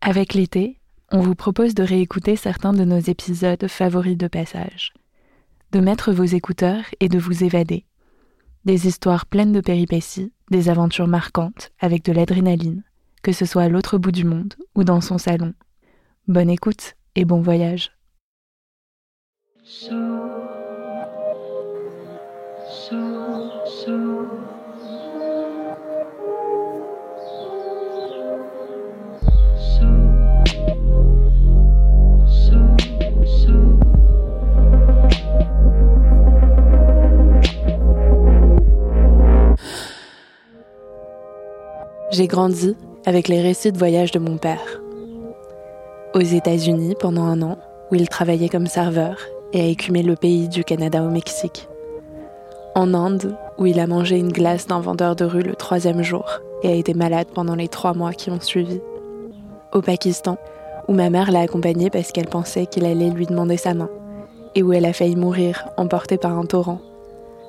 Avec l'été, on vous propose de réécouter certains de nos épisodes favoris de passage, de mettre vos écouteurs et de vous évader. Des histoires pleines de péripéties, des aventures marquantes avec de l'adrénaline, que ce soit à l'autre bout du monde ou dans son salon. Bonne écoute et bon voyage. J'ai grandi avec les récits de voyage de mon père. Aux États-Unis pendant un an, où il travaillait comme serveur et a écumé le pays du Canada au Mexique. En Inde, où il a mangé une glace d'un vendeur de rue le troisième jour et a été malade pendant les trois mois qui ont suivi. Au Pakistan, où ma mère l'a accompagné parce qu'elle pensait qu'il allait lui demander sa main, et où elle a failli mourir emportée par un torrent,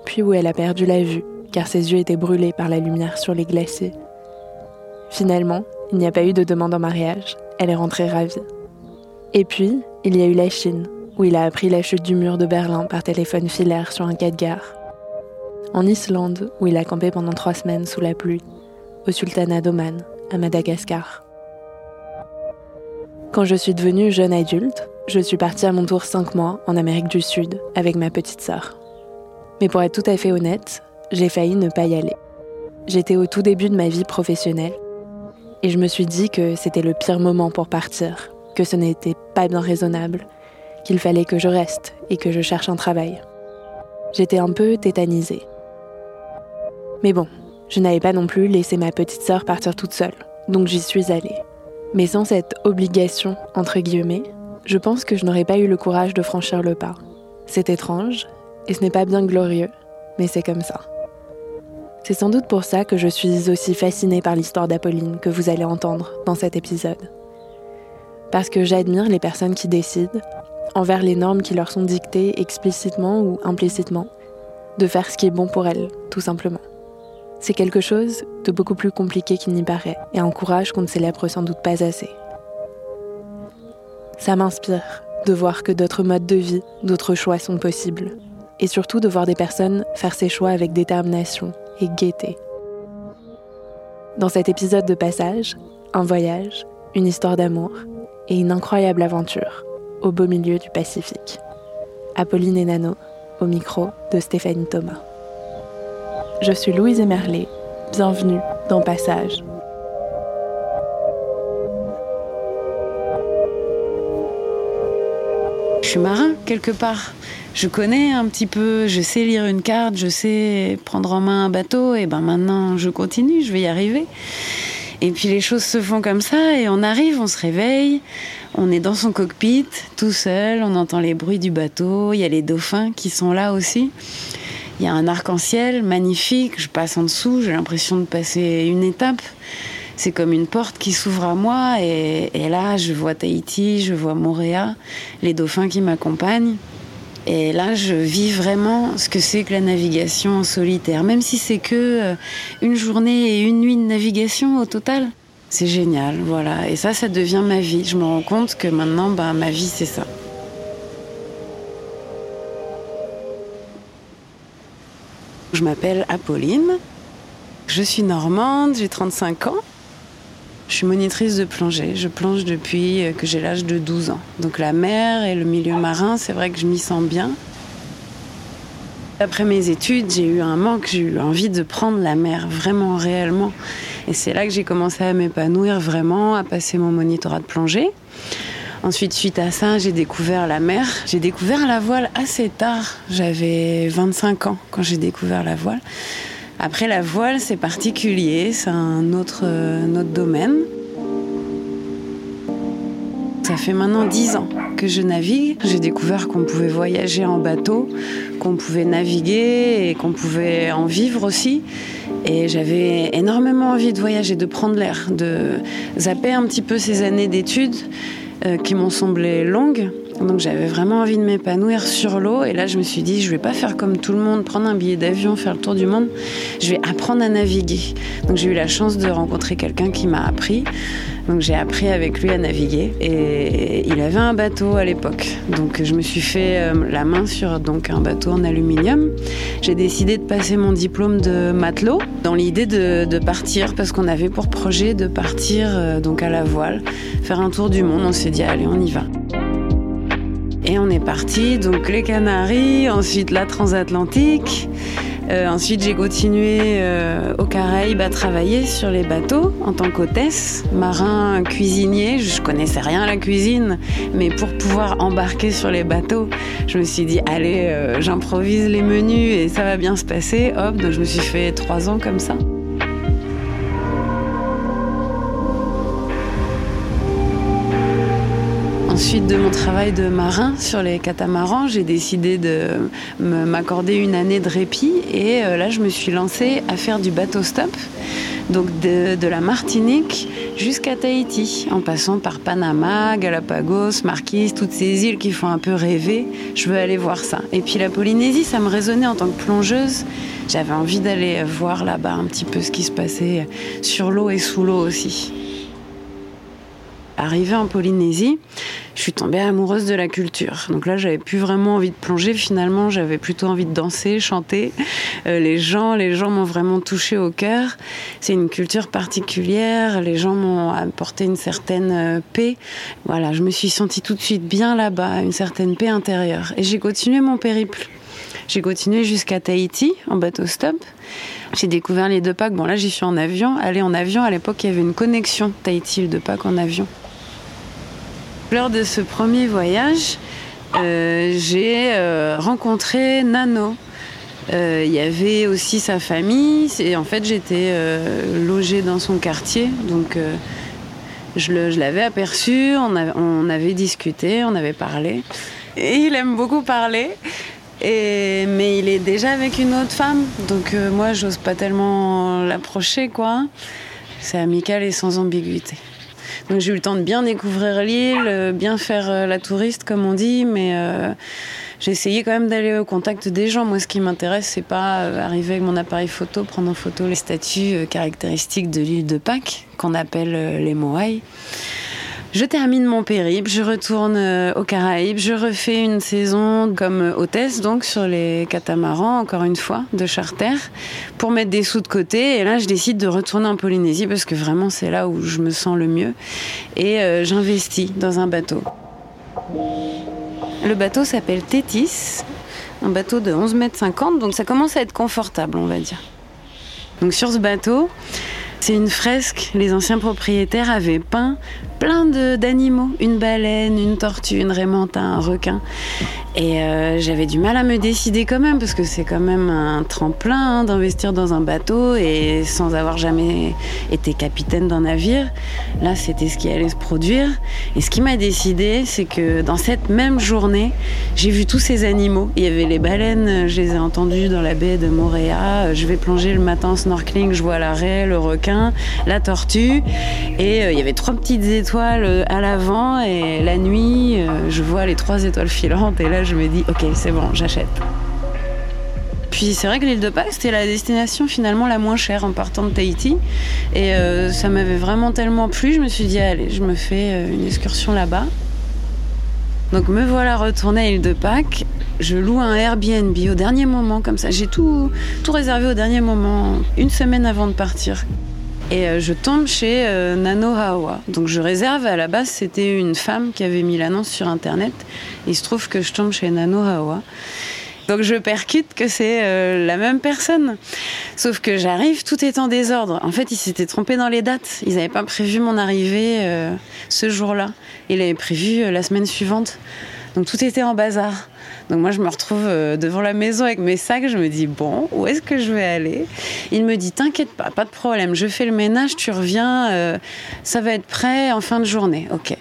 puis où elle a perdu la vue car ses yeux étaient brûlés par la lumière sur les glaciers. Finalement, il n'y a pas eu de demande en mariage, elle est rentrée ravie. Et puis, il y a eu la Chine, où il a appris la chute du mur de Berlin par téléphone filaire sur un quai de gare. En Islande, où il a campé pendant trois semaines sous la pluie. Au sultanat d'Oman, à Madagascar. Quand je suis devenue jeune adulte, je suis partie à mon tour cinq mois en Amérique du Sud avec ma petite sœur. Mais pour être tout à fait honnête, j'ai failli ne pas y aller. J'étais au tout début de ma vie professionnelle et je me suis dit que c'était le pire moment pour partir, que ce n'était pas bien raisonnable, qu'il fallait que je reste et que je cherche un travail. J'étais un peu tétanisée. Mais bon, je n'avais pas non plus laissé ma petite sœur partir toute seule, donc j'y suis allée. Mais sans cette obligation, entre guillemets, je pense que je n'aurais pas eu le courage de franchir le pas. C'est étrange, et ce n'est pas bien glorieux, mais c'est comme ça. C'est sans doute pour ça que je suis aussi fascinée par l'histoire d'Apolline que vous allez entendre dans cet épisode. Parce que j'admire les personnes qui décident, envers les normes qui leur sont dictées explicitement ou implicitement, de faire ce qui est bon pour elles, tout simplement. C'est quelque chose de beaucoup plus compliqué qu'il n'y paraît et un courage qu'on ne célèbre sans doute pas assez. Ça m'inspire de voir que d'autres modes de vie, d'autres choix sont possibles. Et surtout de voir des personnes faire ces choix avec détermination et. Dans cet épisode de passage, un voyage, une histoire d'amour et une incroyable aventure au beau milieu du Pacifique. Apolline et Nano, au micro de Stéphanie Thomas. Je suis Louise Emerlet, bienvenue dans Passage. Je suis marin quelque part. Je connais un petit peu, je sais lire une carte, je sais prendre en main un bateau, et ben maintenant je continue, je vais y arriver. Et puis les choses se font comme ça, et on arrive, on se réveille, on est dans son cockpit, tout seul, on entend les bruits du bateau, il y a les dauphins qui sont là aussi. Il y a un arc-en-ciel magnifique, je passe en dessous, j'ai l'impression de passer une étape. C'est comme une porte qui s'ouvre à moi et, là je vois Tahiti, je vois Moréa, les dauphins qui m'accompagnent. Et là je vis vraiment ce que c'est que la navigation en solitaire, même si c'est que une journée et une nuit de navigation au total. C'est génial, voilà. Et ça, ça devient ma vie. Je me rends compte que maintenant, bah, ma vie, c'est ça. Je m'appelle Apolline. Je suis normande, j'ai 35 ans. Je suis monitrice de plongée. Je plonge depuis que j'ai l'âge de 12 ans. Donc la mer et le milieu marin, c'est vrai que je m'y sens bien. Après mes études, j'ai eu un manque, j'ai eu envie de prendre la mer vraiment réellement. Et c'est là que j'ai commencé à m'épanouir vraiment, à passer mon monitorat de plongée. Ensuite, suite à ça, j'ai découvert la mer. J'ai découvert la voile assez tard. J'avais 25 ans quand j'ai découvert la voile. Après, la voile, c'est particulier, c'est un autre, euh, domaine. Ça fait maintenant 10 ans que je navigue. J'ai découvert qu'on pouvait voyager en bateau, qu'on pouvait naviguer et qu'on pouvait en vivre aussi. Et j'avais énormément envie de voyager, de prendre l'air, de zapper un petit peu ces années d'études euh, qui m'ont semblé longues donc j'avais vraiment envie de m'épanouir sur l'eau et là je me suis dit je vais pas faire comme tout le monde, prendre un billet d'avion, faire le tour du monde. Je vais apprendre à naviguer. Donc j'ai eu la chance de rencontrer quelqu'un qui m'a appris. Donc j'ai appris avec lui à naviguer et il avait un bateau à l'époque. Donc je me suis fait euh, la main sur donc un bateau en aluminium. J'ai décidé de passer mon diplôme de matelot dans l'idée de, partir parce qu'on avait pour projet de partir euh, donc à la voile, faire un tour du monde. On s'est dit allez on y va. Et on est parti, donc les Canaries, ensuite la transatlantique. Euh, ensuite, j'ai continué euh, aux Caraïbes à travailler sur les bateaux en tant qu'hôtesse, marin, cuisinier. Je connaissais rien à la cuisine, mais pour pouvoir embarquer sur les bateaux, je me suis dit allez, euh, j'improvise les menus et ça va bien se passer. Hop, donc je me suis fait trois ans comme ça. Suite de mon travail de marin sur les catamarans, j'ai décidé de m'accorder une année de répit et euh, là je me suis lancée à faire du bateau stop, donc de, la Martinique jusqu'à Tahiti, en passant par Panama, Galapagos, Marquise, toutes ces îles qui font un peu rêver. Je veux aller voir ça. Et puis la Polynésie, ça me résonnait en tant que plongeuse. J'avais envie d'aller voir là-bas un petit peu ce qui se passait sur l'eau et sous l'eau aussi. Arrivée en Polynésie, je suis tombée amoureuse de la culture. Donc là, j'avais plus vraiment envie de plonger. Finalement, j'avais plutôt envie de danser, chanter. Euh, les gens, les gens m'ont vraiment touché au cœur. C'est une culture particulière. Les gens m'ont apporté une certaine euh, paix. Voilà, je me suis sentie tout de suite bien là-bas, une certaine paix intérieure. Et j'ai continué mon périple. J'ai continué jusqu'à Tahiti en bateau stop. J'ai découvert les deux packs. Bon, là, j'y suis en avion. Aller en avion, à l'époque, il y avait une connexion Tahiti, deux packs en avion. Lors de ce premier voyage, euh, j'ai euh, rencontré Nano. Euh, il y avait aussi sa famille. Et en fait, j'étais logée dans son quartier. Donc, je l'avais aperçu, on, avait discuté, on avait parlé. Il aime beaucoup parler. Mais il est déjà avec une autre femme. Donc, moi, j'ose pas tellement l'approcher, quoi. C'est amical et sans ambiguïté. Donc j'ai eu le temps de bien découvrir l'île, euh, bien faire euh, la touriste comme on dit, mais euh, j'ai essayé quand même d'aller au contact des gens. Moi, ce qui m'intéresse, c'est pas arriver avec mon appareil photo, prendre en photo les statues caractéristiques de l'île de Pâques, qu'on appelle les Moai. Je termine mon périple, je retourne euh, aux Caraïbes, je refais une saison comme hôtesse donc sur les catamarans encore une fois de charter pour mettre des sous de côté et là je décide de retourner en Polynésie parce que vraiment c'est là où je me sens le mieux et euh, j'investis dans un bateau. Le bateau s'appelle Tétis, un bateau de 11 mètres 50 donc ça commence à être confortable on va dire. Donc sur ce bateau, c'est une fresque. Les anciens propriétaires avaient peint plein d'animaux, une baleine, une tortue, une rémanta, un requin. Et euh, j'avais du mal à me décider quand même, parce que c'est quand même un tremplin hein, d'investir dans un bateau et sans avoir jamais été capitaine d'un navire. Là, c'était ce qui allait se produire. Et ce qui m'a décidé, c'est que dans cette même journée, j'ai vu tous ces animaux. Il y avait les baleines, je les ai entendues dans la baie de Moréa. Je vais plonger le matin en snorkeling, je vois la raie, le requin, la tortue. Et euh, il y avait trois petites étoiles euh, à l'avant. Et la nuit, je vois les trois étoiles filantes. Je me dis, ok, c'est bon, j'achète. Puis c'est vrai que l'île de Pâques, c'était la destination finalement la moins chère en partant de Tahiti. Et euh, ça m'avait vraiment tellement plu, je me suis dit, allez, je me fais euh, une excursion là-bas. Donc me voilà retournée à l'île de Pâques. Je loue un Airbnb au dernier moment, comme ça. J'ai tout, tout réservé au dernier moment, une semaine avant de partir. Et euh, je tombe chez euh, Nano Hawa. Donc je réserve, à la base c'était une femme qui avait mis l'annonce sur internet. Il se trouve que je tombe chez Nano Hawa. Donc je percute que c'est euh, la même personne. Sauf que j'arrive, tout est en désordre. En fait, ils s'étaient trompés dans les dates. Ils n'avaient pas prévu mon arrivée ce jour-là. Ils l'avaient prévu la semaine suivante. Donc tout était en bazar. Donc moi, je me retrouve euh, devant la maison avec mes sacs. Je me dis, bon, où est-ce que je vais aller? Il me dit, t'inquiète pas, pas de problème. Je fais le ménage, tu reviens. Euh, ça va être prêt en fin de journée. Ok.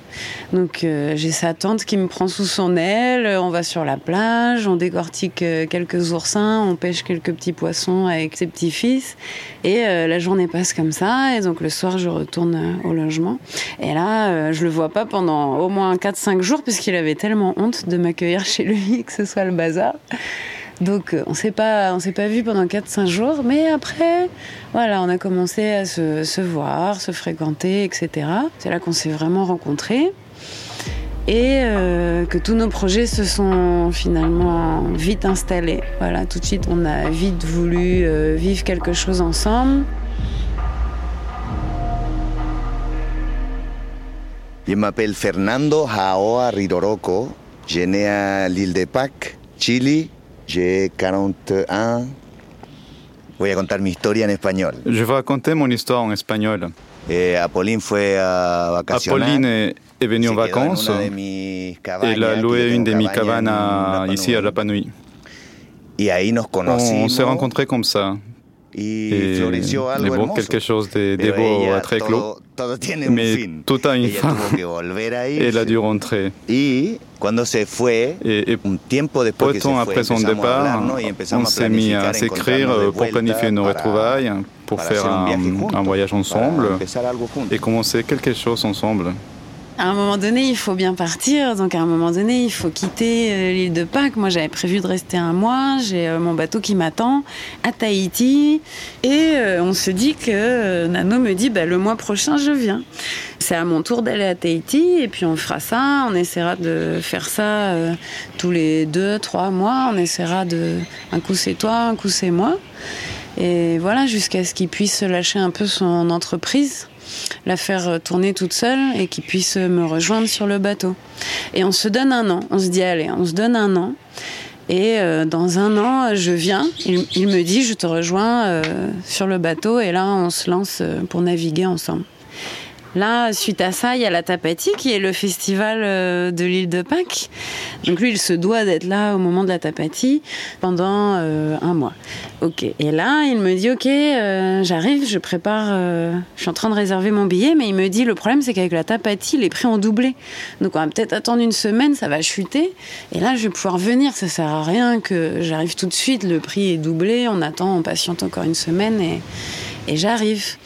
Donc euh, j'ai sa tante qui me prend sous son aile. On va sur la plage, on décortique quelques oursins, on pêche quelques petits poissons avec ses petits-fils. Et la journée passe comme ça. Et donc le soir, je retourne au logement. Et là, je le vois pas pendant au moins 4-5 jours puisqu'il avait tellement honte de m'accueillir chez lui ce soit le bazar. Donc euh, on s'est pas, s'est pas vu pendant 4-5 jours, mais après, voilà, on a commencé à se, voir, se fréquenter, etc. C'est là qu'on s'est vraiment rencontrés et euh, que tous nos projets se sont finalement vite installés. Voilà, tout de suite, on a vite voulu euh, vivre quelque chose ensemble. Je m'appelle Fernando Haoa Ridoroco. Je né à l'île de Pâques, Chili. J'ai 41. Voy a contar mi historia en español. Je vais raconter mon histoire en espagnol. Eh, Apolline fue a vacacionar. Apolline est venue en vacances et elle a loué une de mes cabanes ici à Rapa Nui. Y ahí nos conocimos. On s'est rencontrés comme ça. Et floreció algo hermoso. quelque chose de, de beau, très clos. Todo, todo Mais fin. tout a une fin. Et elle a dû rentrer. Y cuando se fue, et, et un tiempo después peu de temps après son départ, on s'est mis à s'écrire pour planifier nos retrouvailles, pour faire un, un voyage ensemble et commencer quelque chose ensemble. À un moment donné, il faut bien partir. Donc, à un moment donné, il faut quitter euh, l'île de Pâques. Moi, j'avais prévu de rester un mois. J'ai euh, mon bateau qui m'attend à Tahiti. Et euh, on se dit que Nano me dit bah, le mois prochain, je viens. C'est à mon tour d'aller à Tahiti. Et puis, on fera ça. On essaiera de faire ça tous les deux, trois mois. On essaiera de. Un coup, c'est toi, un coup, c'est moi. Et voilà, jusqu'à ce qu'il puisse lâcher un peu son entreprise la faire tourner toute seule et qu'il puisse me rejoindre sur le bateau. Et on se donne un an. On se dit, allez, on se donne un an. Et euh, dans un an, je viens. Il, me dit, je te rejoins euh, sur le bateau. Et là, on se lance euh, pour naviguer ensemble. Là, suite à ça, il y a la Tapati qui est le festival euh, de l'île de Pâques. Donc lui, il se doit d'être là au moment de la Tapati pendant euh, un mois. Ok. Et là, il me dit, ok, euh, j'arrive, je prépare, je suis en train de réserver mon billet, mais il me dit, le problème, c'est qu'avec la Tapati, les prix ont doublé. Donc on va peut-être attendre une semaine, ça va chuter. Et là, je vais pouvoir venir. Ça sert à rien que j'arrive tout de suite. Le prix est doublé. On attend, on patiente encore une semaine et j'arrive.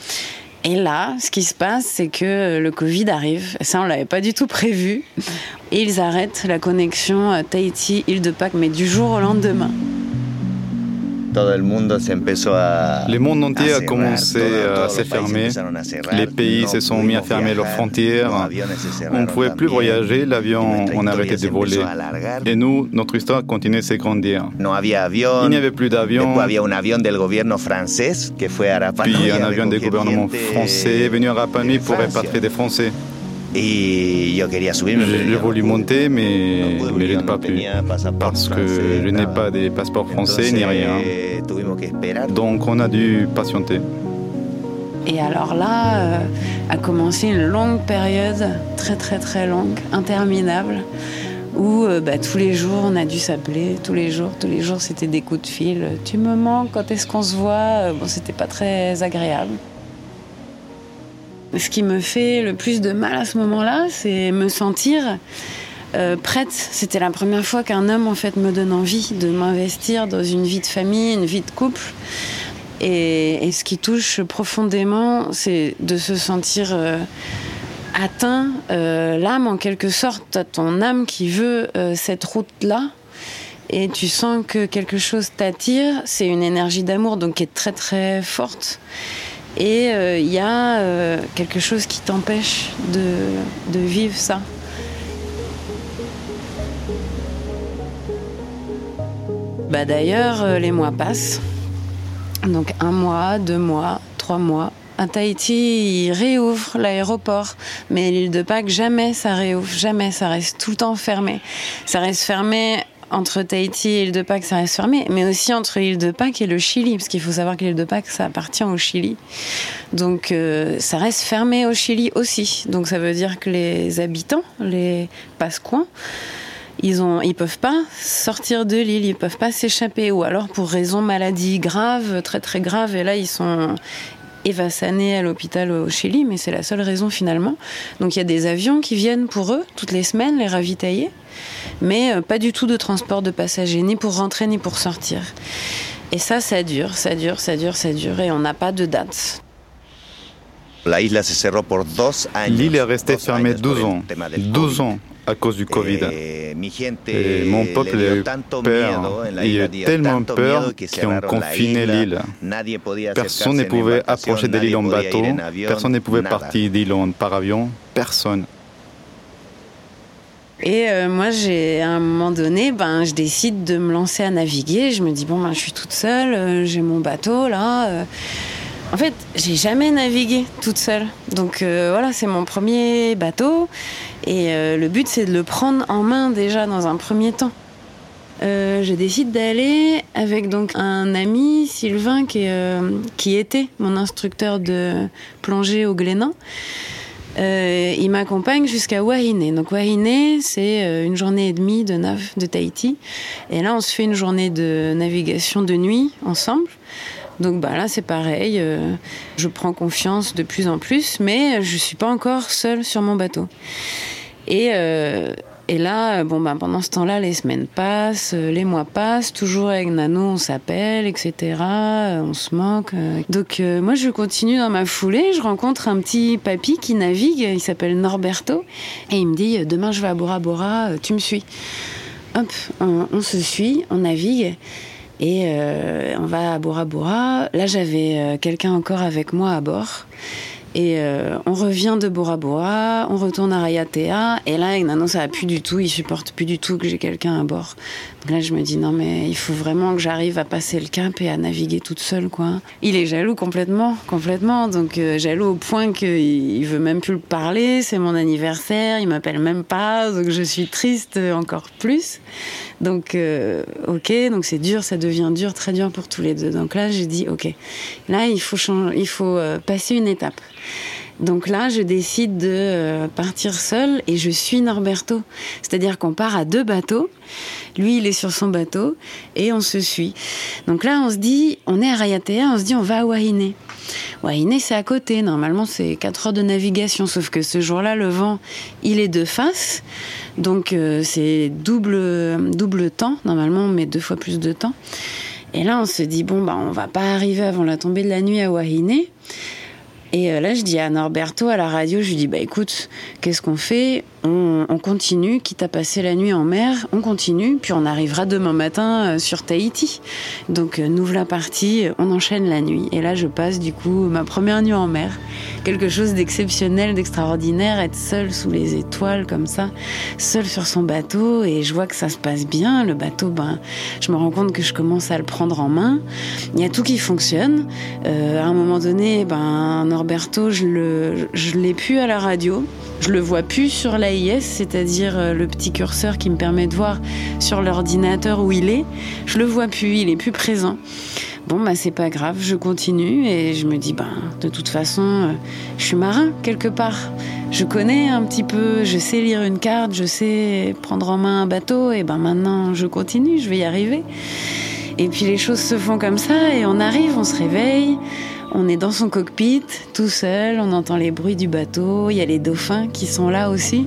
Et là, ce qui se passe, c'est que le Covid arrive. Ça, on l'avait pas du tout prévu. Et ils arrêtent la connexion Tahiti-Île de Pâques, mais du jour au lendemain. Le monde entier a commencé à se fermer. Les pays se sont mis à fermer leurs frontières. On ne pouvait plus voyager, l'avion, on a arrêté de voler. Et nous, notre histoire continuait à s'agrandir. Il n'y avait plus d'avion. Puis un avion du gouvernement français est venu à Rapa Nui pour répatrier des Français. Et J'ai voulu monter, mais, mais je n'ai pas pu. Parce que je n'ai pas de passeport français ni rien. Donc on a dû patienter. Et alors là, euh, a commencé une longue période, très très très longue, interminable, où euh, bah, tous les jours on a dû s'appeler, tous les jours, tous les jours c'était des coups de fil. Tu me manques, quand est-ce qu'on se voit? Bon, c'était pas très agréable. Ce qui me fait le plus de mal à ce moment-là, c'est me sentir euh, prête. C'était la première fois qu'un homme en fait me donne envie de m'investir dans une vie de famille, une vie de couple. Et, ce qui touche profondément, c'est de se sentir euh, atteint, euh, l'âme en quelque sorte, ton âme qui veut cette route-là. Et tu sens que quelque chose t'attire, c'est une énergie d'amour donc qui est très très forte et il y a euh, quelque chose qui t'empêche de, vivre ça. Bah D'ailleurs, euh, les mois passent. Donc un mois, deux mois, trois mois. À Tahiti, il réouvre l'aéroport, mais l'île de Pâques, jamais ça réouvre, jamais ça reste tout le temps fermé. Ça reste fermé entre Tahiti et l'île de Pâques, ça reste fermé, mais aussi entre l'île de Pâques et le Chili, parce qu'il faut savoir que l'île de Pâques, ça appartient au Chili. Donc euh, ça reste fermé au Chili aussi. Donc ça veut dire que les habitants, les Pascoins, ils ont, ils peuvent pas sortir de l'île, ils peuvent pas s'échapper, ou alors pour raison maladie grave, très très grave, et là ils sont évassanés à l'hôpital au Chili, mais c'est la seule raison finalement. Donc il y a des avions qui viennent pour eux toutes les semaines les ravitailler mais euh, pas du tout de transport de passagers, ni pour rentrer ni pour sortir. Et ça, ça dure, ça dure, ça dure, ça dure, et on n'a pas de date. L'île est restée fermée 12 ans, 12 ans à cause du Covid. Et mon peuple a eu peur. Il y a eu tellement peur qu'ils ont confiné l'île. Personne ne pouvait approcher de l'île en bateau, personne ne pouvait partir d'île par avion, personne. Et euh, moi, j'ai à un moment donné, ben, je décide de me lancer à naviguer. Je me dis bon, ben, je suis toute seule, euh, j'ai mon bateau là. Euh. En fait, j'ai jamais navigué toute seule. Donc voilà, c'est mon premier bateau. Et le but, c'est de le prendre en main déjà dans un premier temps. je décide d'aller avec donc un ami, Sylvain, qui, était mon instructeur de plongée au Glénan. Euh, il m'accompagne jusqu'à Wahine. Donc Wahine, c'est euh, une journée et demie de nav de Tahiti. Et là, on se fait une journée de navigation de nuit ensemble. Donc bah là, c'est pareil. Euh, je prends confiance de plus en plus, mais je suis pas encore seule sur mon bateau. Et et là, bon, ben, pendant ce temps-là, les semaines passent, euh, les mois passent, toujours avec Nano, on s'appelle, etc. Euh, on se. Euh. Donc, moi, je continue dans ma foulée. Je rencontre un petit papy qui navigue, il s'appelle Norberto, et il me dit Demain, je vais à Bora Bora, tu me suis. Hop, on, se suit, on navigue. Et on va à Bora Bora. Là, j'avais quelqu'un encore avec moi à bord. Et euh, on revient de Bora Bora, on retourne à Rayatea, et là, Nano, ça va plus du tout, il supporte plus du tout que j'ai quelqu'un à bord. Donc là, je me dis, non, mais il faut vraiment que j'arrive à passer le cap et à naviguer toute seule, quoi. Il est jaloux complètement, complètement, donc euh, jaloux au point qu'il veut même plus le parler, c'est mon anniversaire, il m'appelle même pas, donc je suis triste encore plus. Donc, euh, ok, donc c'est dur, ça devient dur, très dur pour tous les deux. Donc là, j'ai dit, ok, là, il faut, changer, il faut euh, passer une étape. Donc là, je décide de euh, partir seule et je suis Norberto. C'est-à-dire qu'on part à deux bateaux. Lui, il est sur son bateau et on se suit. Donc là, on se dit, on est à Rayatea, on se dit, on va à Wahine. Wahine, c'est à côté. Normalement, c'est 4 heures de navigation. Sauf que ce jour-là, le vent, il est de face. Donc, euh, c'est double, double temps. Normalement, on met deux fois plus de temps. Et là, on se dit, bon, bah, on va pas arriver avant la tombée de la nuit à Wahine. Et euh, là, je dis à Norberto à la radio, je lui dis bah écoute, qu'est-ce qu'on fait? On, continue, quitte à passer la nuit en mer, on continue, puis on arrivera demain matin euh, sur Tahiti. Donc euh, nous la partie, on enchaîne la nuit. Et là, je passe du coup ma première nuit en mer. Quelque chose d'exceptionnel, d'extraordinaire, être seul sous les étoiles comme ça, seul sur son bateau, et je vois que ça se passe bien. Le bateau, ben, je me rends compte que je commence à le prendre en main. Il y a tout qui fonctionne. à un moment donné, ben, Norberto, je le, je l'ai pu à la radio. Je le vois plus sur l'AIS, c'est-à-dire euh, le petit curseur qui me permet de voir sur l'ordinateur où il est. Je le vois plus, il est plus présent. Bon, bah c'est pas grave, je continue et je me dis, ben, de toute façon, euh, je suis marin quelque part. Je connais un petit peu, je sais lire une carte, je sais prendre en main un bateau et ben maintenant je continue, je vais y arriver. Et puis les choses se font comme ça et on arrive, on se réveille. On est dans son cockpit, tout seul, on entend les bruits du bateau, il y a les dauphins qui sont là aussi.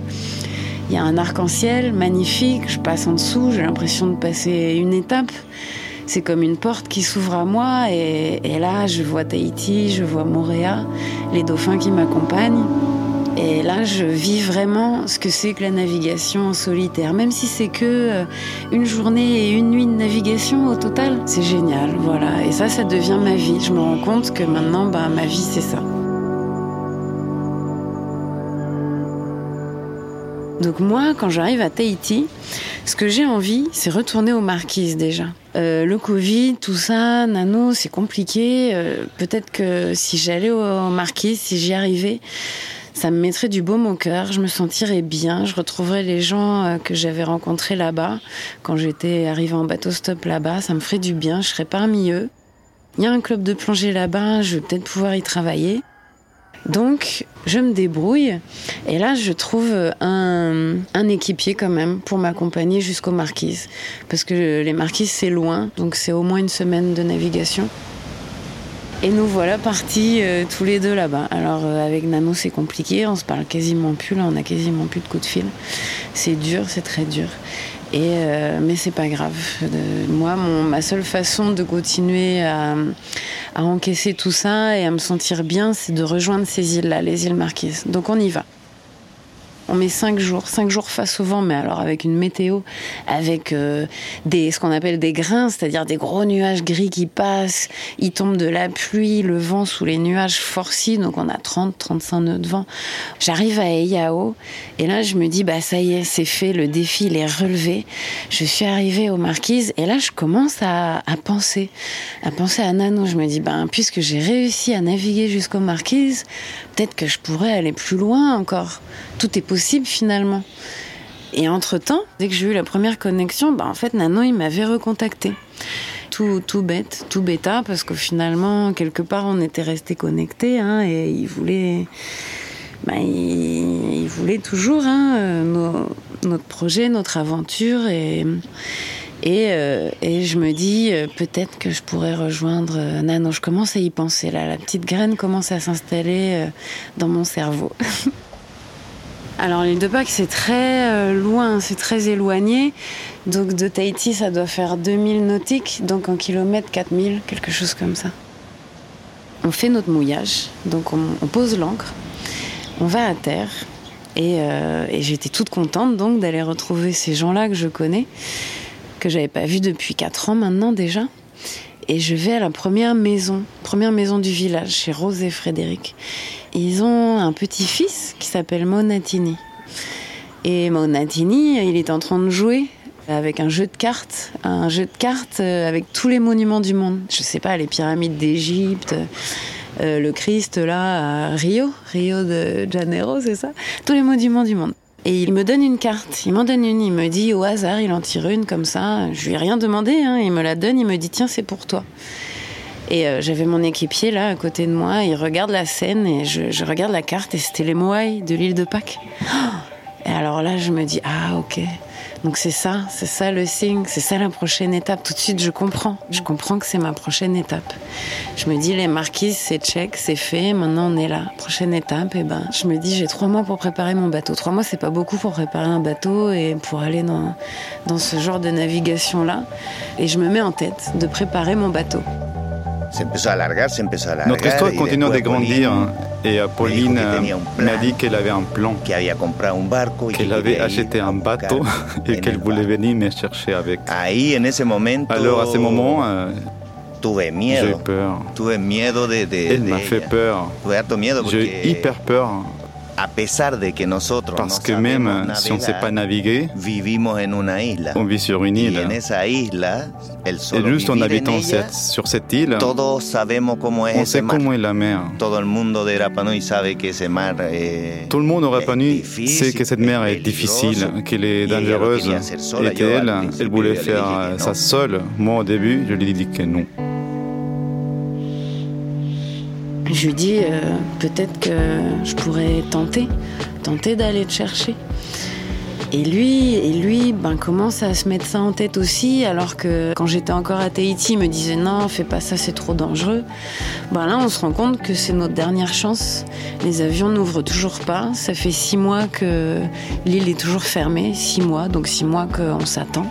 Il y a un arc-en-ciel magnifique, je passe en dessous, j'ai l'impression de passer une étape. C'est comme une porte qui s'ouvre à moi et, là je vois Tahiti, je vois Moréa, les dauphins qui m'accompagnent. Et là, je vis vraiment ce que c'est que la navigation en solitaire. Même si c'est que euh, une journée et une nuit de navigation au total, c'est génial, voilà. Et ça, ça devient ma vie. Je me rends compte que maintenant, bah, ma vie, c'est ça. Donc moi, quand j'arrive à Tahiti, ce que j'ai envie, c'est retourner aux marquises déjà. Euh, le Covid, tout ça, Nano, c'est compliqué. Euh, peut-être que si j'allais au, Marquis, si j'y arrivais, ça me mettrait du baume au cœur, je me sentirais bien, je retrouverais les gens euh, que j'avais rencontrés là-bas, quand j'étais arrivée en bateau stop là-bas, ça me ferait du bien, je serais parmi eux. Il y a un club de plongée là-bas, je vais peut-être pouvoir y travailler. Donc, je me débrouille. Et là, je trouve un, équipier quand même pour m'accompagner jusqu'aux Marquises. Parce que les Marquises, c'est loin, donc c'est au moins une semaine de navigation. Et nous voilà partis euh, tous les deux là-bas. Alors euh, avec Nano c'est compliqué, on se parle quasiment plus, là on a quasiment plus de coups de fil. C'est dur, c'est très dur. Et euh, mais c'est pas grave. moi, ma seule façon de continuer à, à, encaisser tout ça et à me sentir bien, c'est de rejoindre ces îles-là, les îles Marquises. Donc on y va. On met cinq jours, cinq jours face au vent, mais alors avec une météo, avec euh, des, ce qu'on appelle des grains, c'est-à-dire des gros nuages gris qui passent, il tombe de la pluie, le vent sous les nuages forcit, donc on a 30, 35 nœuds de vent. J'arrive à Eyao, et là je me dis, bah ça y est, c'est fait, le défi il est relevé. Je suis arrivée aux Marquises, et là je commence à, penser, à penser à Nano. Je me dis, ben puisque j'ai réussi à naviguer jusqu'aux Marquises, peut-être que je pourrais aller plus loin encore. Tout est possible finalement. Et entre-temps, dès que j'ai eu la première connexion, bah, en fait, Nano, il m'avait recontacté. Tout, tout bête, tout bêta, parce que finalement, quelque part, on était resté connectés, hein, et il voulait, bah, il, voulait toujours hein, notre projet, notre aventure, et, et, euh, et je me dis, euh, peut-être que je pourrais rejoindre euh, Nano. Je commence à y penser, là, la petite graine commence à s'installer dans mon cerveau. Alors l'île de Pâques, c'est très loin, c'est très éloigné. Donc de Tahiti, ça doit faire 2000 nautiques, donc en kilomètres 4000, quelque chose comme ça. On fait notre mouillage, donc on, pose l'ancre, on va à terre. Euh, et, j'étais toute contente donc d'aller retrouver ces gens-là que je connais, que j'avais pas vus depuis 4 ans maintenant déjà. Et je vais à la première maison, première maison du village, chez Rose et Frédéric. Ils ont un petit-fils qui s'appelle Monatini. Et Monatini, il est en train de jouer avec un jeu de cartes, un jeu de cartes euh, avec tous les monuments du monde. Je sais pas, les pyramides d'Égypte, euh, le Christ là à Rio, Rio de Janeiro, c'est ça? Tous les monuments du monde. Et il me donne une carte, il m'en donne une, il me dit au hasard, il en tire une comme ça, je lui ai rien demandé, hein. il me la donne, il me dit tiens c'est pour toi. Et euh, j'avais mon équipier là à côté de moi, il regarde la scène et je, regarde la carte et c'était les Moai de l'île de Pâques. Et alors là, je me dis ah ok, donc c'est ça, c'est ça le signe, c'est ça la prochaine étape. Tout de suite, je comprends, je comprends que c'est ma prochaine étape. Je me dis les marquises, c'est check, c'est fait, maintenant on est là. Prochaine étape, et eh ben je me dis j'ai trois mois pour préparer mon bateau. Trois mois, c'est pas beaucoup pour préparer un bateau et pour aller dans dans ce genre de navigation là. Et je me mets en tête de préparer mon bateau. Notre histoire continue de grandir et Pauline m'a dit qu'elle avait un plan, qu'elle avait acheté un bateau et qu'elle voulait venir me chercher avec. Alors à ce moment, euh, j'ai eu peur. Elle m'a fait peur. J'ai eu hyper peur parce que même si on ne sait pas naviguer, on vit sur une île. Et juste en habitant sur cette île, on sait comment est la mer. Tout le monde au Rapa sait que cette mer est difficile, qu'elle est dangereuse. Et qu'elle, elle voulait faire ça seule. Moi, au début, je lui ai dit que non. Je lui dis euh, peut-être que je pourrais tenter, tenter d'aller te chercher. Et lui, et lui ben, commence à se mettre ça en tête aussi, alors que quand j'étais encore à Tahiti, il me disait non, fais pas ça, c'est trop dangereux. Ben là, on se rend compte que c'est notre dernière chance. Les avions n'ouvrent toujours pas. Ça fait six mois que l'île est toujours fermée, six mois, donc six mois qu'on s'attend.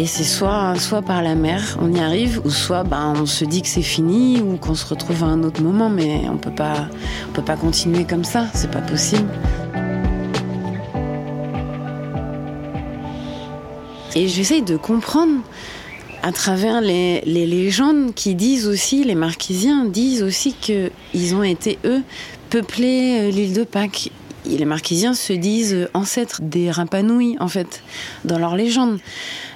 Et c'est soit, soit par la mer, on y arrive, ou soit ben, on se dit que c'est fini, ou qu'on se retrouve à un autre moment, mais on peut pas, on peut pas continuer comme ça, c'est pas possible. Et j'essaye de comprendre à travers les, légendes qui disent aussi, les marquisiens disent aussi qu'ils ont été, eux, peuplés euh, l'île de Pâques les Marquisiens se disent ancêtres des Rapanouis, en fait, dans leur légende.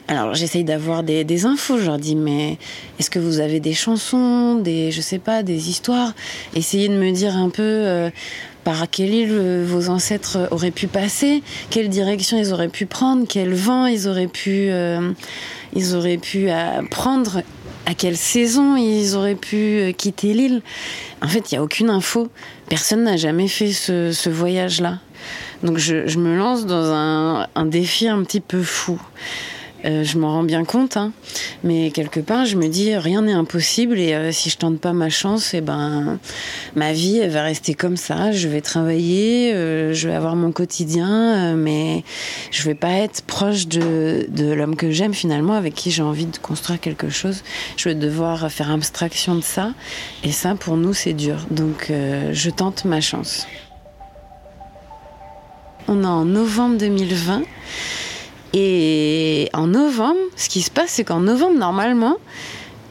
Alors j'essaye d'avoir des, infos, je leur dis mais est-ce que vous avez des chansons, des je sais pas, des histoires? Essayez de me dire un peu euh, par quelle île euh, vos ancêtres auraient pu passer, quelle direction ils auraient pu prendre, quel vent ils auraient pu euh, ils auraient pu prendre, à quelle saison ils auraient pu quitter l'île. En fait, il n'y a aucune info. Personne n'a jamais fait ce, voyage-là. Donc je, me lance dans un défi un petit peu fou. Euh, je m'en rends bien compte, hein. mais quelque part, je me dis rien n'est impossible et euh, si je tente pas ma chance, et eh ben ma vie elle va rester comme ça. Je vais travailler, euh, je vais avoir mon quotidien, mais je vais pas être proche de l'homme que j'aime finalement, avec qui j'ai envie de construire quelque chose. Je vais devoir faire abstraction de ça et ça pour nous c'est dur. Donc je tente ma chance. On est en novembre 2020. Et en novembre, ce qui se passe, c'est qu'en novembre, normalement,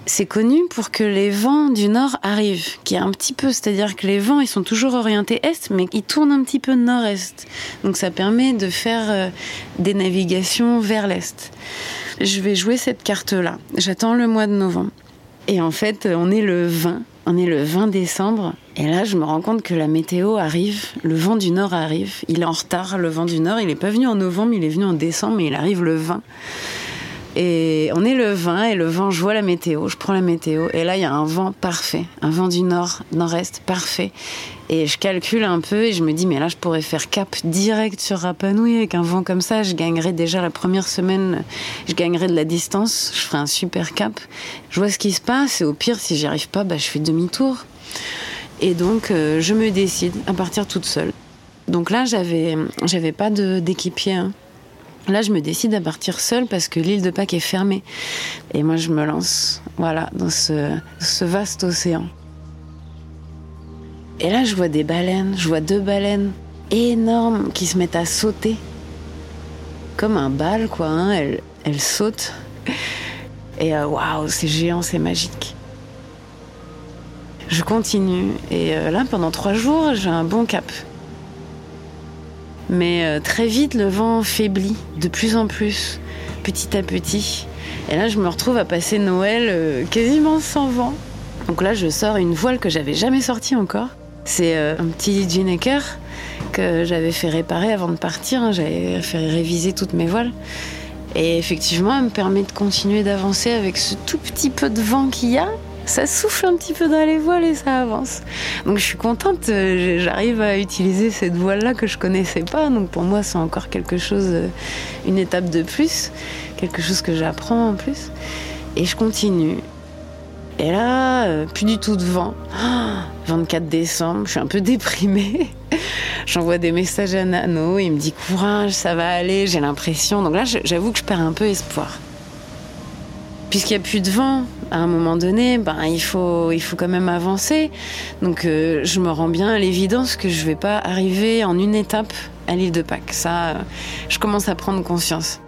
c'est connu pour que les vents du nord arrivent, qui est un petit peu, c'est-à-dire que les vents, ils sont toujours orientés est, mais ils tournent un petit peu nord-est. Donc ça permet de faire euh, des navigations vers l'est. Je vais jouer cette carte-là. J'attends le mois de novembre. Et en fait, on est le 20. On est le 20 décembre et là je me rends compte que la météo arrive, le vent du nord arrive, il est en retard le vent du nord, il n'est pas venu en novembre, il est venu en décembre mais il arrive le 20. Et on est le 20 et le vent, je vois la météo, je prends la météo et là il y a un vent parfait, un vent du nord, nord-est parfait. Et je calcule un peu et je me dis mais là je pourrais faire cap direct sur Rapanui avec un vent comme ça, je gagnerais déjà la première semaine, je gagnerais de la distance, je ferai un super cap. Je vois ce qui se passe et au pire si j'y arrive pas, bah, je fais demi-tour. Et donc euh, je me décide à partir toute seule. Donc là j'avais j'avais pas d'équipier. Hein. Là, je me décide à partir seule parce que l'île de Pâques est fermée. Et moi, je me lance, voilà, dans ce, vaste océan. Et là, je vois des baleines, je vois deux baleines énormes qui se mettent à sauter. Comme un bal, quoi. Hein. Elles, sautent. Et euh, waouh, c'est géant, c'est magique. Je continue. Et euh, là, pendant trois jours, j'ai un bon cap. Mais euh, très vite, le vent faiblit de plus en plus, petit à petit. Et là, je me retrouve à passer Noël euh, quasiment sans vent. Donc là, je sors une voile que j'avais jamais sortie encore. C'est un petit Ginecker que j'avais fait réparer avant de partir. Hein. J'avais fait réviser toutes mes voiles. Et effectivement, elle me permet de continuer d'avancer avec ce tout petit peu de vent qu'il y a ça souffle un petit peu dans les voiles et ça avance. Donc je suis contente, euh, j'arrive à utiliser cette voile-là que je connaissais pas. Donc pour moi, c'est encore quelque chose, euh, une étape de plus, quelque chose que j'apprends en plus. Et je continue. Et là, euh, plus du tout de vent. 24 décembre, je suis un peu déprimée. J'envoie des messages à Nano, il me dit courage, ça va aller, j'ai l'impression. Donc là, j'avoue que je perds un peu espoir. Puisqu'il n'y a plus de vent, à un moment donné, ben, il, faut, il faut quand même avancer. Donc euh, je me rends bien à l'évidence que je ne vais pas arriver en une étape à l'île de Pâques. Ça, euh, je commence à prendre conscience.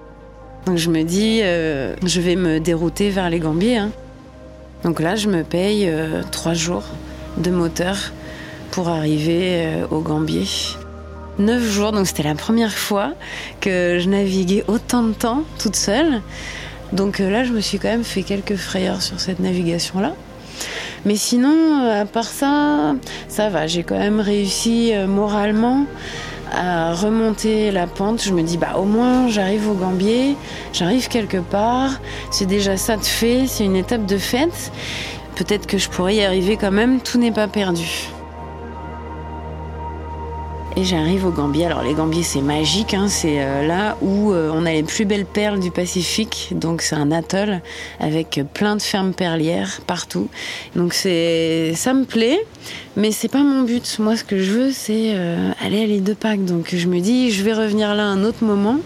Donc je me dis, euh, je vais me dérouter vers les Gambiers. Hein. Donc là, je me paye trois jours de moteur pour arriver aux Gambiers. Neuf jours, donc c'était la première fois que je naviguais autant de temps toute seule. Donc euh, là, je me suis quand même fait quelques frayeurs sur cette navigation-là. Mais sinon, euh, à part ça, ça va. J'ai quand même réussi euh, moralement à remonter la pente. Je me dis, bah au moins j'arrive au Gambier, j'arrive quelque part. C'est déjà ça de fait, c'est une étape de fête. Peut-être que je pourrais y arriver quand même, tout n'est pas perdu. Et j'arrive au Gambier. Alors les Gambiers c'est magique, hein. c'est euh, là où euh, on a les plus belles perles du Pacifique. Donc c'est un atoll avec plein de fermes perlières partout. Donc c'est, ça me plaît, mais c'est pas mon but. Moi ce que je veux c'est euh, aller à l'île de Pâques. Donc je me dis je vais revenir là un autre moment.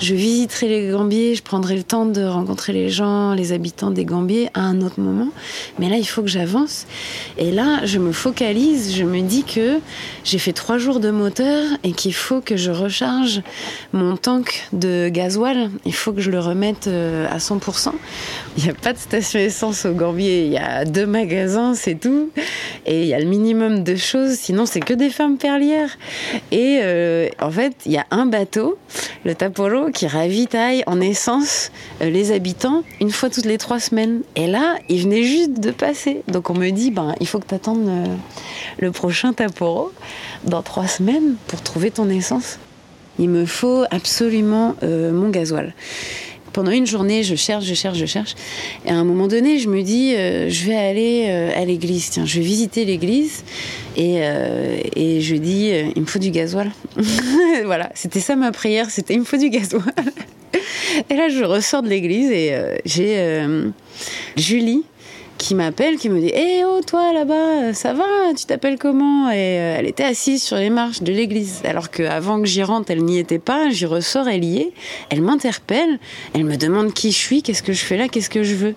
Je visiterai les Gambiers, je prendrai le temps de rencontrer les gens, les habitants des Gambiers à un autre moment. Mais là il faut que j'avance. Et là je me focalise, je me dis que j'ai fait trois jours de et qu'il faut que je recharge mon tank de gasoil. Il faut que je le remette euh, à 100%. Il n'y a pas de station essence au Gambier. Il y a deux magasins, c'est tout. Et il y a le mini minimum de choses, sinon c'est que des femmes perlières. Et euh, en fait, il y a un bateau, le Taporo, qui ravitaille en essence euh, les habitants une fois toutes les trois semaines. Et là, il venait juste de passer. Donc on me dit, ben, il faut que tu attendes le prochain Taporo dans trois semaines pour trouver ton essence. Il me faut absolument mon gasoil pendant une journée, je cherche, je cherche, je cherche. Et à un moment donné, je me dis, euh, je vais aller euh, à l'église. Tiens, je vais visiter l'église. Et, euh, et je dis, il me faut du gasoil. voilà, c'était ça ma prière, c'était il me faut du gasoil. et là, je ressors de l'église et j'ai Julie qui m'appelle, qui me dit Hé oh, toi là-bas, ça va Tu t'appelles comment? Et euh, elle était assise sur les marches de l'église. Alors qu'avant que j'y rentre, elle n'y était pas. J'y ressors, elle y est. Elle m'interpelle. Elle me demande qui je suis, qu'est-ce que je fais là, qu'est-ce que je veux.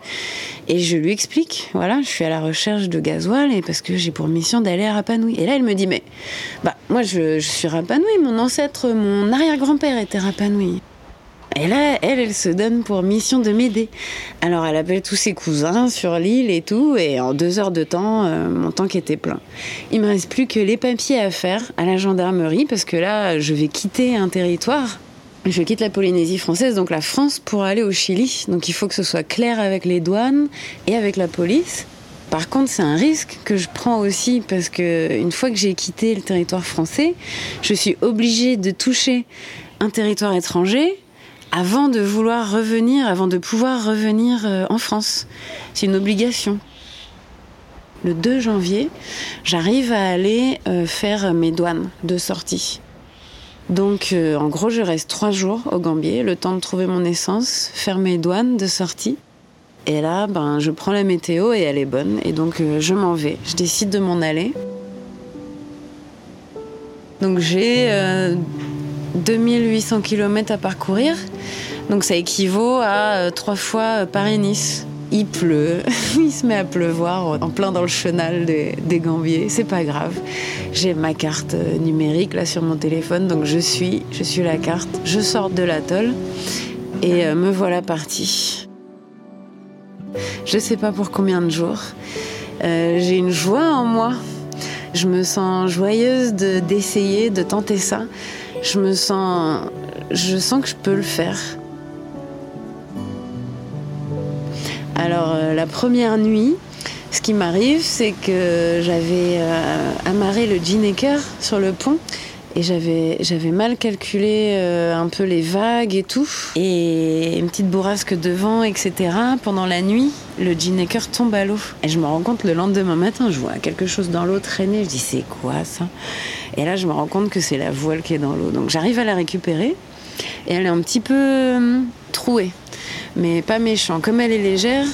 Et je lui explique Voilà, je suis à la recherche de gasoil et parce que j'ai pour mission d'aller à Rapanui. Et là, elle me dit Mais, bah, moi, je, suis Rapanui. Mon ancêtre, mon arrière-grand-père était Rapanui. Et là, elle, elle se donne pour mission de m'aider. Alors, elle appelle tous ses cousins sur l'île et tout, et en deux heures de temps, euh, mon tank était plein. Il me reste plus que les papiers à faire à la gendarmerie, parce que là, je vais quitter un territoire. Je quitte la Polynésie française, donc la France, pour aller au Chili. Donc, il faut que ce soit clair avec les douanes et avec la police. Par contre, c'est un risque que je prends aussi parce que une fois que j'ai quitté le territoire français, je suis obligée de toucher un territoire étranger avant de vouloir revenir, avant de pouvoir revenir euh, en France. C'est une obligation. Le 2 janvier, j'arrive à aller euh, faire mes douanes de sortie. Donc, euh, en gros, je reste trois jours au Gambier, le temps de trouver mon essence, faire mes douanes de sortie. Et là, ben, je prends la météo et elle est bonne. Et donc, je m'en vais. Je décide de m'en aller. Donc, j'ai 2800 km à parcourir. Donc ça équivaut à euh, trois fois Paris-Nice. Il pleut, il se met à pleuvoir en plein dans le chenal des, Gambiers. C'est pas grave. J'ai ma carte euh, numérique là sur mon téléphone, donc je suis, je suis la carte. Je sors de l'atoll et euh, me voilà partie. Je sais pas pour combien de jours. J'ai une joie en moi. Je me sens joyeuse d'essayer, de tenter ça je me sens, je sens que je peux le faire. Alors euh, la première nuit, ce qui m'arrive, c'est que j'avais euh, amarré le Ginecker sur le pont et j'avais mal calculé euh, un peu les vagues et tout. Et une petite bourrasque de vent etc pendant la nuit le Ginecker tombe à l'eau. Et je me rends compte le lendemain matin je vois quelque chose dans l'eau traîner. Je dis c'est quoi ça? Et là, je me rends compte que c'est la voile qui est dans l'eau. Donc j'arrive à la récupérer et elle est un petit peu hum, trouée, mais pas méchant. Comme elle est légère,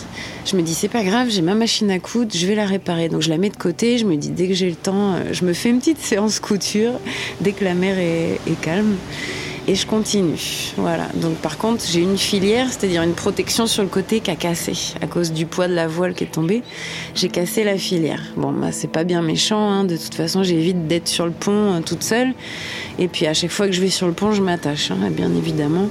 je me dis c'est pas grave, j'ai ma machine à coudre, je vais la réparer. Donc je la mets de côté, je me dis dès que j'ai le temps, euh, je me fais une petite séance couture dès que la mer est, est calme et je continue. Voilà. Donc par contre, j'ai une filière, c'est-à-dire une protection sur le côté qui a cassé à cause du poids de la voile qui est tombée. J'ai cassé la filière. Bon, bah c'est pas bien méchant. Hein. De toute façon, j'évite d'être sur le pont euh, toute seule. Et puis à chaque fois que je vais sur le pont, je m'attache, hein, bien évidemment.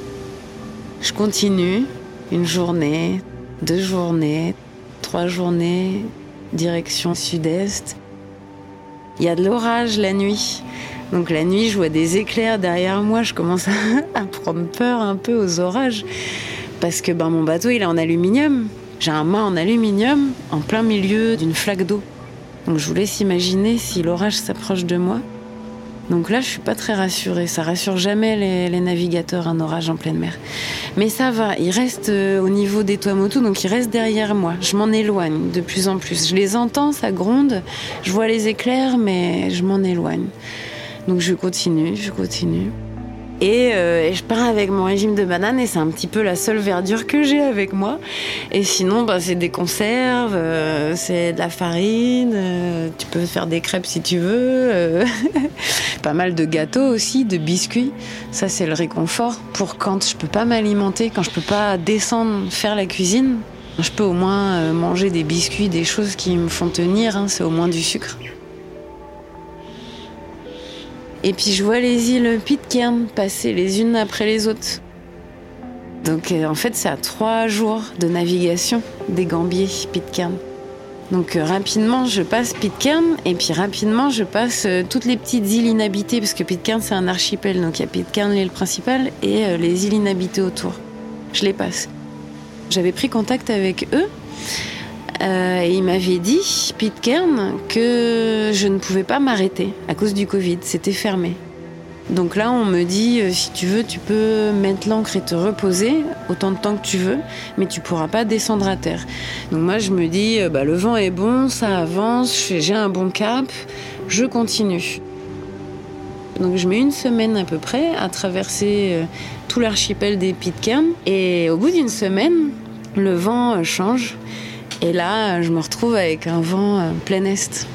Je continue une journée, deux journées, trois journées, direction sud-est. Il y a de l'orage la nuit. Donc la nuit, je vois des éclairs derrière moi, je commence à, prendre peur un peu aux orages. Parce que ben, mon bateau, il est en aluminium. J'ai un mât en aluminium en plein milieu d'une flaque d'eau. Donc je vous laisse imaginer si l'orage s'approche de moi. Donc là, je suis pas très rassurée. Ça rassure jamais les, navigateurs un orage en pleine mer. Mais ça va. Il reste euh, au niveau des toits motos, donc il reste derrière moi. Je m'en éloigne de plus en plus. Je les entends, ça gronde. Je vois les éclairs, mais je m'en éloigne. Donc je continue, je continue. Euh, et, je pars avec mon régime de banane et c'est un petit peu la seule verdure que j'ai avec moi. Et sinon, bah, c'est des conserves, euh, c'est de la farine, euh, tu peux faire des crêpes si tu veux. pas mal de gâteaux aussi, de biscuits. Ça, c'est le réconfort pour quand je peux pas m'alimenter, quand je peux pas descendre faire la cuisine. Je peux au moins manger des biscuits, des choses qui me font tenir, hein, c'est au moins du sucre. Et puis je vois les îles Pitcairn passer les unes après les autres. Donc euh, en fait, c'est à trois jours de navigation des Gambiers Pitcairn. Donc euh, rapidement, je passe Pitcairn et puis rapidement, je passe euh, toutes les petites îles inhabitées parce que Pitcairn, c'est un archipel. Donc il y a Pitcairn, l'île principale, et les îles inhabitées autour. Je les passe. J'avais pris contact avec eux et ils m'avaient dit, Pitcairn, que je ne pouvais pas m'arrêter à cause du Covid. C'était fermé. Donc là, on me dit, euh, si tu veux, tu peux mettre l'encre et te reposer autant de temps que tu veux, mais tu pourras pas descendre à terre. Donc moi, je me dis, euh, bah, le vent est bon, ça avance, j'ai un bon cap, je continue. Donc je mets une semaine à peu près à traverser euh, tout l'archipel des Pitcairn. Et au bout d'une semaine, le vent change. Et là, je me retrouve avec un vent plein est.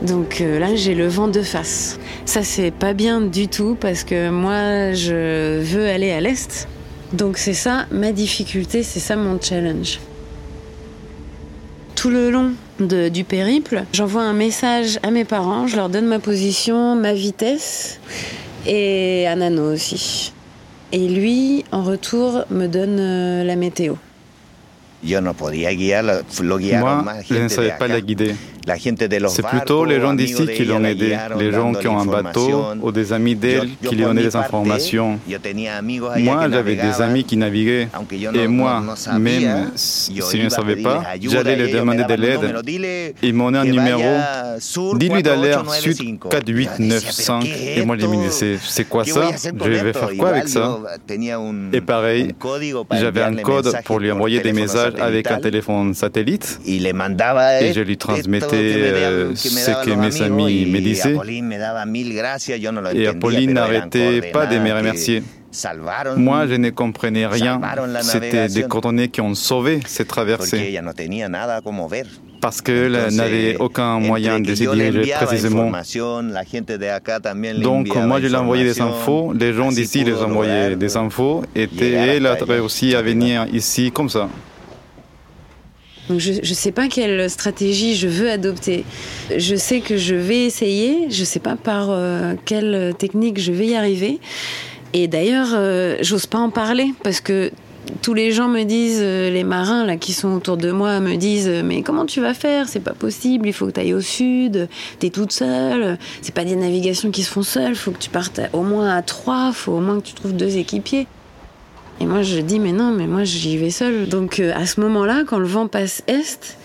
Donc là, j'ai le vent de face. Ça, c'est pas bien du tout parce que moi, je veux aller à l'Est. Donc c'est ça ma difficulté, c'est ça mon challenge. Tout le long du périple, j'envoie un message à mes parents, je leur donne ma position, ma vitesse et à Nano aussi. Et lui, en retour, me donne euh, la météo. Moi, je ne savais pas la guider. C'est plutôt les gens d'ici qui l'ont aidé, les gens qui ont un bateau ou des amis d'elle qui lui donnaient des informations. Moi, j'avais des amis qui naviguaient. et moi, même si je ne savais pas, j'allais leur demander de l'aide. Ils m'ont un numéro, dis-lui d'aller sud 4895 et moi je me disais, c'est quoi ça? Je vais faire quoi avec ça? Et pareil, j'avais un code pour lui envoyer des messages avec un téléphone satellite. Et je lui transmettais euh, ce que mes amis me disaient. Et Apolline n'arrêtait pas de me remercier. Moi, je ne comprenais rien. C'était des coordonnées qui ont sauvé cette traversée. Parce qu'elle n'avait aucun moyen de se diriger précisément. Donc, moi, je lui envoyé des infos. Les gens d'ici les envoyaient des infos. Et elle a réussi à venir ici comme ça je ne sais pas quelle stratégie je veux adopter. Je sais que je vais essayer, je ne sais pas par euh, quelle technique je vais y arriver. Et d'ailleurs, euh, j'ose pas en parler parce que tous les gens me disent, euh, les marins là qui sont autour de moi me disent, mais comment tu vas faire? C'est pas possible. Il faut que tu ailles au sud. Tu es toute seule. C'est pas des navigations qui se font seules. Il faut que tu partes au moins à trois. Il faut au moins que tu trouves deux équipiers. Et moi, je dis, mais non, mais moi, j'y vais seule. Donc, euh, à ce moment-là, quand le vent passe est,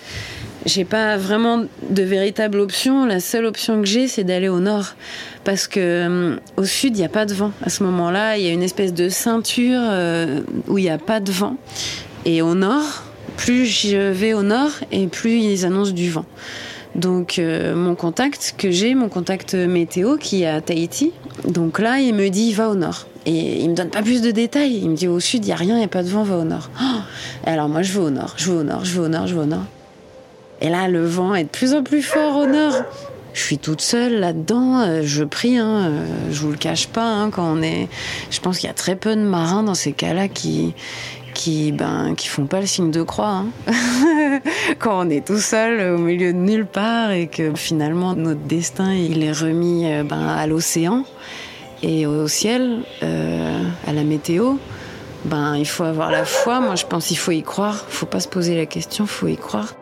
j'ai pas vraiment de véritable option. La seule option que j'ai, c'est d'aller au nord. Parce que euh, au sud, il n'y a pas de vent. À ce moment-là, il y a une espèce de ceinture euh, où il n'y a pas de vent. Et au nord, plus je vais au nord et plus ils annoncent du vent. Donc mon contact que j'ai, mon contact météo qui est à Tahiti, donc là il me dit va au nord. Et il me donne pas plus de détails. Il me dit au sud, il n'y a rien, il n'y a pas de vent, va au nord. Oh alors moi, je vais au nord, je vais au nord, je vais au nord, je vais au nord. Et là, le vent est de plus en plus fort au nord. Je suis toute seule là-dedans, euh, je prie, hein, euh, je vous le cache pas, hein, quand on est. Je pense qu'il y a très peu de marins dans ces cas-là qui, qui, ben, qui font pas le signe de croix. Hein. quand on est tout seul au milieu de nulle part et que finalement notre destin il est remis euh, ben, à l'océan et au ciel, euh, à la météo, ben il faut avoir la foi. Moi, je pense qu'il faut y croire. Il faut pas se poser la question, il faut y croire.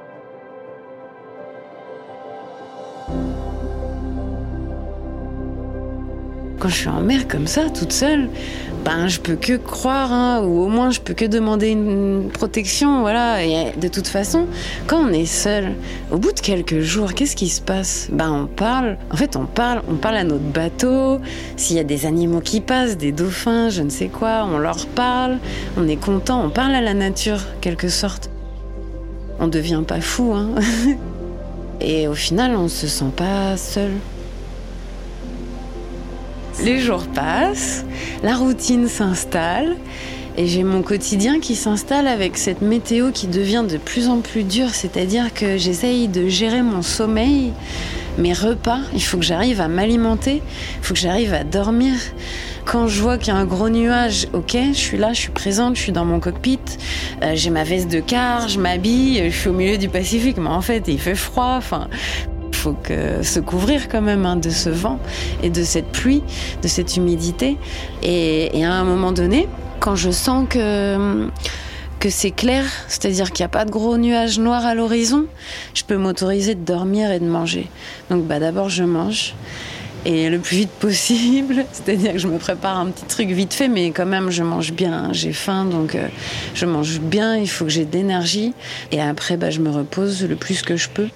Quand je suis en mer comme ça, toute seule, ben je peux que croire, hein, ou au moins je peux que demander une protection, voilà. Et de toute façon, quand on est seul, au bout de quelques jours, qu'est-ce qui se passe? Ben on parle. En fait, on parle, on parle à notre bateau. S'il y a des animaux qui passent, des dauphins, je ne sais quoi, on leur parle. On est content, on parle à la nature, quelque sorte. On devient pas fou, hein. Et au final, on se sent pas seul. Les jours passent, la routine s'installe et j'ai mon quotidien qui s'installe avec cette météo qui devient de plus en plus dure, c'est-à-dire que j'essaye de gérer mon sommeil, mes repas, il faut que j'arrive à m'alimenter, il faut que j'arrive à dormir. Quand je vois qu'il y a un gros nuage, ok, je suis là, je suis présente, je suis dans mon cockpit, euh, j'ai ma veste de car, je m'habille, je suis au milieu du Pacifique, mais en fait il fait froid, enfin faut que se couvrir quand même hein, de ce vent et de cette pluie, de cette humidité. Et, à un moment donné, quand je sens que que c'est clair, c'est-à-dire qu'il n'y a pas de gros nuages noirs à l'horizon, je peux m'autoriser de dormir et de manger. Donc bah, d'abord je mange et le plus vite possible, c'est-à-dire que je me prépare un petit truc vite fait, mais quand même je mange bien, j'ai faim, donc euh, je mange bien, il faut que j'ai de l'énergie, et après bah, je me repose le plus que je peux.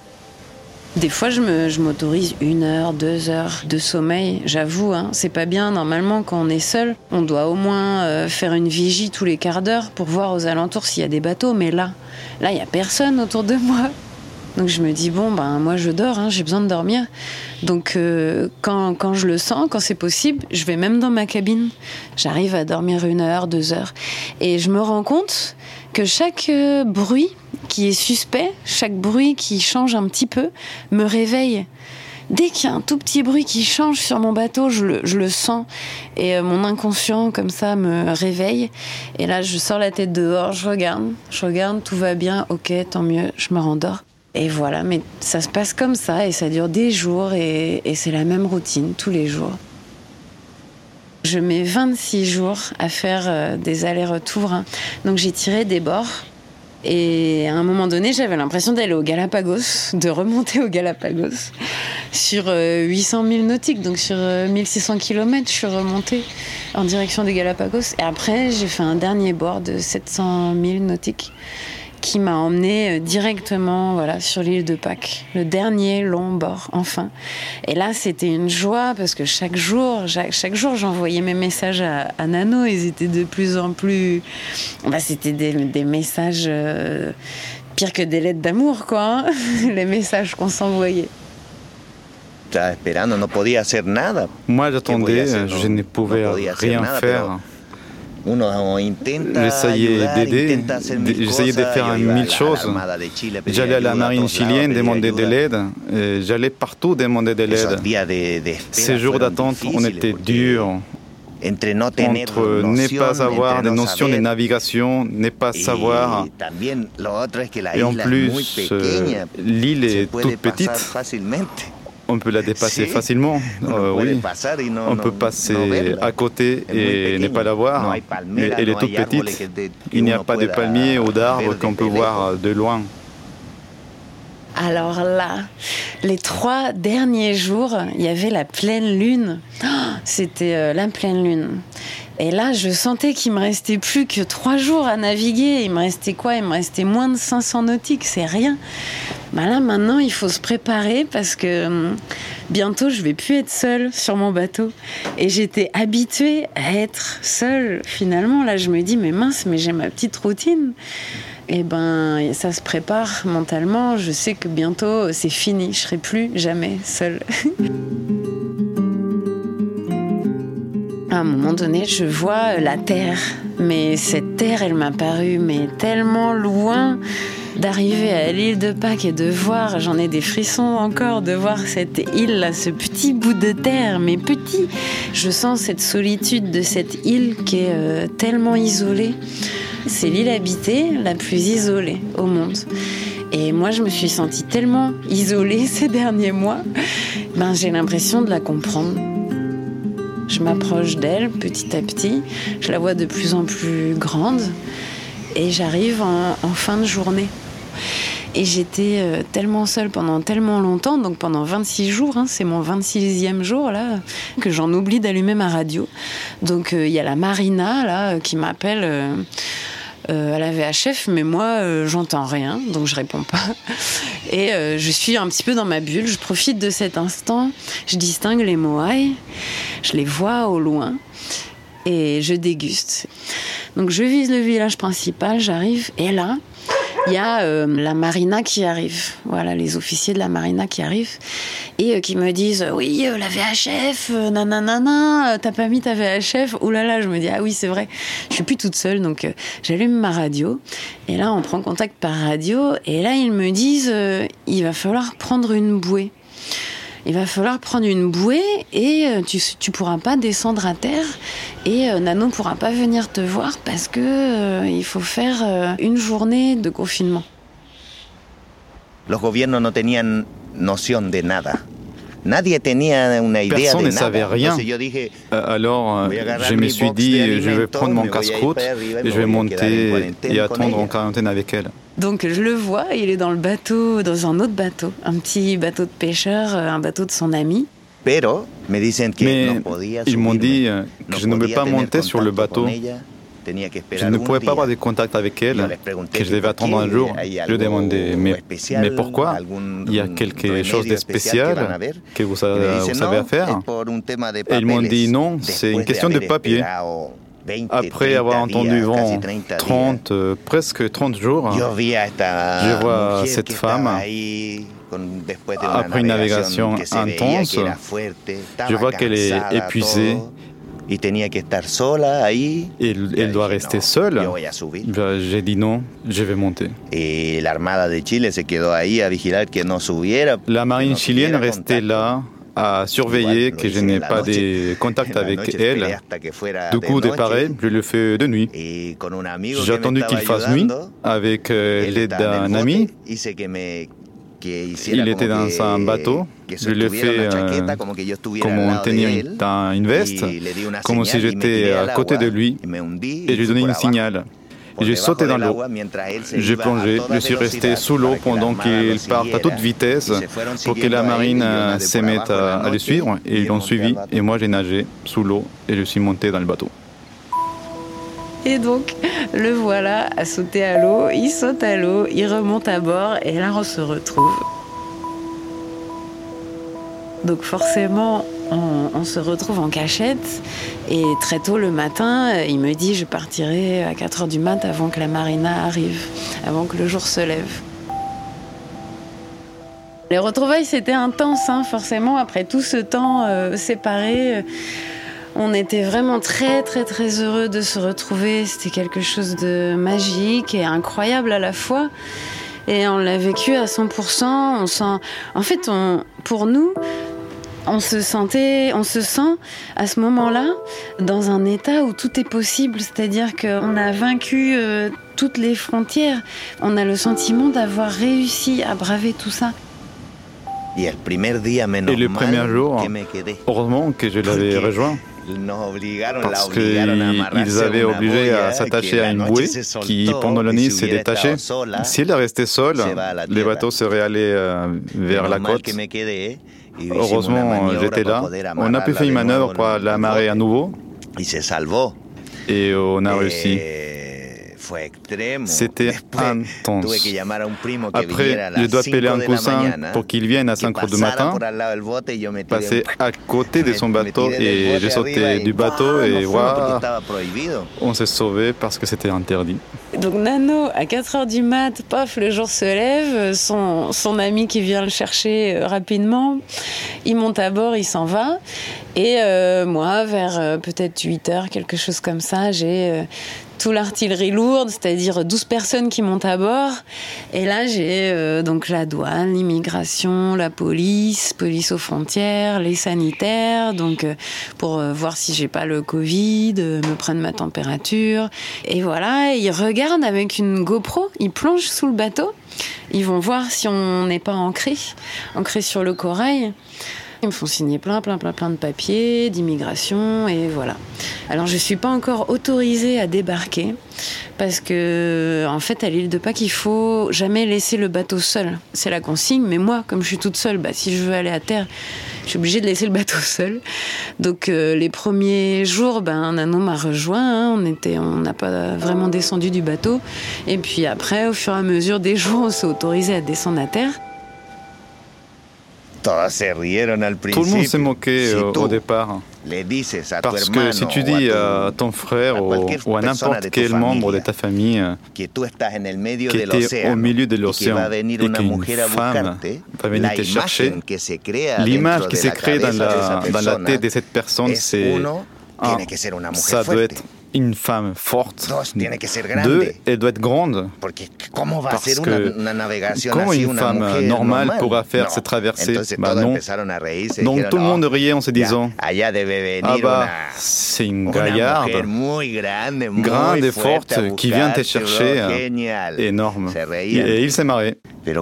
Des fois, je m'autorise une heure, deux heures de sommeil. J'avoue, hein, c'est pas bien. Normalement, quand on est seul, on doit au moins euh, faire une vigie tous les quarts d'heure pour voir aux alentours s'il y a des bateaux. Mais là, là, il y a personne autour de moi. Donc je me dis bon ben moi je dors, hein, j'ai besoin de dormir. Donc euh, quand, quand je le sens, quand c'est possible, je vais même dans ma cabine. J'arrive à dormir une heure, deux heures, et je me rends compte que chaque euh, bruit qui est suspect, chaque bruit qui change un petit peu, me réveille. Dès qu'il y a un tout petit bruit qui change sur mon bateau, je le, je le sens. Et euh, mon inconscient, comme ça, me réveille. Et là, je sors la tête dehors, je regarde, je regarde, tout va bien, ok, tant mieux, je me rendors. Et voilà, mais ça se passe comme ça et ça dure des jours et, et c'est la même routine tous les jours. Je mets 26 jours à faire euh, des allers-retours. Hein. Donc j'ai tiré des bords et à un moment donné, j'avais l'impression d'aller au Galapagos, de remonter au Galapagos sur 800 euh, 000 nautiques, donc sur 1600 euh, km, je suis remontée en direction des Galapagos. Et après, j'ai fait un dernier bord de 700 000 nautiques qui m'a emmené euh, directement voilà sur l'île de Pâques, le dernier long bord enfin. Et là, c'était une joie parce que chaque jour, chaque, jour, j'envoyais mes messages à, Nano. Ils étaient de plus en plus, bah, c'était des, des, messages euh, pire que des lettres d'amour, quoi. Hein, les messages qu'on s'envoyait. Moi, j'attendais, je ne pouvais rien faire. J'essayais de faire mille choses. J'allais à la marine chilienne demander de l'aide. J'allais partout demander de l'aide. Ces jours d'attente, on était durs entre ne pas avoir des notions de navigation, ne pas savoir. Et en plus, euh, l'île est toute petite on peut la dépasser facilement. Euh, oui, on peut passer à côté et ne pas la voir. Mais elle est toute petite. Il n'y a pas de palmiers ou d'arbres qu'on peut voir de loin. Alors là, les trois derniers jours, il y avait la pleine lune. Oh, c'était euh, la pleine lune. Et là, je sentais qu'il me restait plus que trois jours à naviguer. Il me restait quoi? Il me restait moins de 500 nautiques, c'est rien. Bah là, maintenant, il faut se préparer parce que hum, bientôt, je vais plus être seule sur mon bateau. Et j'étais habituée à être seule. Finalement, là, je me dis, mais mince, mais j'ai ma petite routine. Et ben, ça se prépare mentalement. Je sais que bientôt, c'est fini. Je serai plus jamais seule. À un moment donné, je vois la terre, mais cette terre, elle m'a paru mais tellement loin d'arriver à l'île de Pâques et de voir, j'en ai des frissons encore, de voir cette île-là, ce petit bout de terre, mais petit. Je sens cette solitude de cette île qui est euh, tellement isolée. C'est l'île habitée la plus isolée au monde. Et moi, je me suis sentie tellement isolée ces derniers mois, ben, j'ai l'impression de la comprendre. Je m'approche d'elle petit à petit. Je la vois de plus en plus grande. Et j'arrive en, fin de journée. Et j'étais euh, tellement seule pendant tellement longtemps, donc pendant 26 jours, hein, c'est mon 26e jour là, que j'en oublie d'allumer ma radio. Donc euh, il y a la Marina là qui m'appelle. Euh, euh, à la VHF, mais moi, euh, j'entends rien, donc je réponds pas. Et euh, je suis un petit peu dans ma bulle. Je profite de cet instant. Je distingue les moailles, je les vois au loin et je déguste. Donc je vise le village principal, j'arrive et là, il y a euh, la marina qui arrive. Voilà, les officiers de la marina qui arrivent et euh, qui me disent Oui, euh, la VHF, nanana, t'as pas mis ta VHF Ouh là là, je me dis Ah oui, c'est vrai, je suis plus toute seule. Donc j'allume ma radio et là, on prend contact par radio et là, ils me disent Il va falloir prendre une bouée il va falloir prendre une bouée et euh, tu, tu pourras pas descendre à terre et euh, Nano pourra pas venir te voir parce que euh, il faut faire une journée de confinement. Los gobiernos no tenían noción de nada. Personne ne savait rien. Euh, alors, je me suis dit, je vais prendre mon casse-croûte et je vais monter et attendre en quarantaine avec elle. Donc je le vois, il est dans le bateau, dans un autre bateau, un petit bateau de pêcheur, un bateau de son ami. Mais ils m'ont dit que je ne pouvais pas monter sur le bateau. je ne pouvais pas avoir de contact avec elle, que je devais attendre un jour. Je lui demandais, mais, mais pourquoi? Il y a quelque chose de spécial que vous, savez faire? Et ils m'ont dit, non, c'est une question de papier. Après avoir entendu vent 30, euh, presque 30 jours, je vois cette femme après une navigation intense, je vois qu'elle est épuisée, ahí. Elle, doit rester seule. J'ai dit non, je vais monter. Et. La marine chilienne restait là à surveiller que je n'ai pas de contact avec elle. Du coup, de pareil, je le fais de nuit. J'ai attendu qu'il fasse nuit avec euh, l'aide d'un ami il était dans un bateau. Je l'ai fait euh, comme tenir une, veste, comme si j'étais à côté de lui, et je lui ai donné un signal. J'ai sauté dans l'eau. J'ai plongé. Je suis resté sous l'eau pendant qu'il partent à toute vitesse pour que la marine se mette à, à le suivre. Et ils l'ont suivi. Et moi, j'ai nagé sous l'eau et je suis monté dans le bateau. Et donc, le voilà à sauter à l'eau. Il saute à l'eau, il remonte à bord et là, on se retrouve. Donc forcément, on, se retrouve en cachette. Et très tôt le matin, il me dit je partirai à 4 h du mat avant que la marina arrive, avant que le jour se lève. Les retrouvailles, c'était intense, hein, forcément, après tout ce temps euh, séparé. On était vraiment très très très heureux de se retrouver. C'était quelque chose de magique et incroyable à la fois. Et on l'a vécu à 100%. On en fait, pour nous, on se sentait, on se sent à ce moment-là dans un état où tout est possible. C'est-à-dire qu'on a vaincu euh, toutes les frontières. On a le sentiment d'avoir réussi à braver tout ça. Et le premier jour, heureusement que je l'avais rejoint parce qu'ils avaient obligé à s'attacher à une bouée qui, pendant la nuit, s'est détachée. S'il resté seul, les bateaux seraient allés euh, vers la côte. Heureusement, j'étais là. On a pu faire une manœuvre pour la marée à nouveau. Et on a réussi. C'était intense. Après, je dois appeler un cousin pour qu'il vienne à 5 heures du matin, passer à côté de son bateau et j'ai sauté du bateau et voilà, on s'est sauvé parce que c'était interdit. Donc Nano, à 4 heures du mat, paf, le jour se lève, son, son ami qui vient le chercher euh, rapidement, il monte à bord, il s'en va. Et euh, moi, vers euh, peut-être 8 heures, quelque chose comme ça, j'ai tout l'artillerie lourde, c'est-à-dire 12 personnes qui montent à bord. Et là, j'ai euh, donc la douane, l'immigration, la police, police aux frontières, les sanitaires, donc euh, pour euh, voir si j'ai pas le Covid, me prennent ma température. Et voilà, ils regardent avec une GoPro, ils plongent sous le bateau. Ils vont voir si on n'est pas ancré, ancré sur le corail. Ils me font signer plein, plein, plein, plein de papiers, d'immigration, et voilà. Alors, je ne suis pas encore autorisée à débarquer, parce que, en fait, à l'île de Pâques, il faut jamais laisser le bateau seul. C'est la consigne, mais moi, comme je suis toute seule, bah, si je veux aller à terre, je suis obligée de laisser le bateau seul. Donc, euh, les premiers jours, ben, Nano m'a rejoint. Hein. on on n'a pas vraiment descendu du bateau. Et puis après, au fur et à mesure des jours, on s'est autorisé à descendre à terre. Tout le monde s'est moqué euh, au départ. Parce que si tu dis à ton frère ou, à n'importe quel membre de ta famille que tu es au milieu de l'océan et qu'une femme va venir te chercher, l'image qui s'est créée dans la, dans la tête de cette personne, c'est ah, ça doit être une femme forte. Deux, elle doit être grande. Parce que comment une femme normale pourra faire cette traversée? Bah non. Donc tout le monde riait en se disant Ah bah, c'est une gaillarde grande et forte qui vient te chercher. Énorme. Et il s'est marré. Mais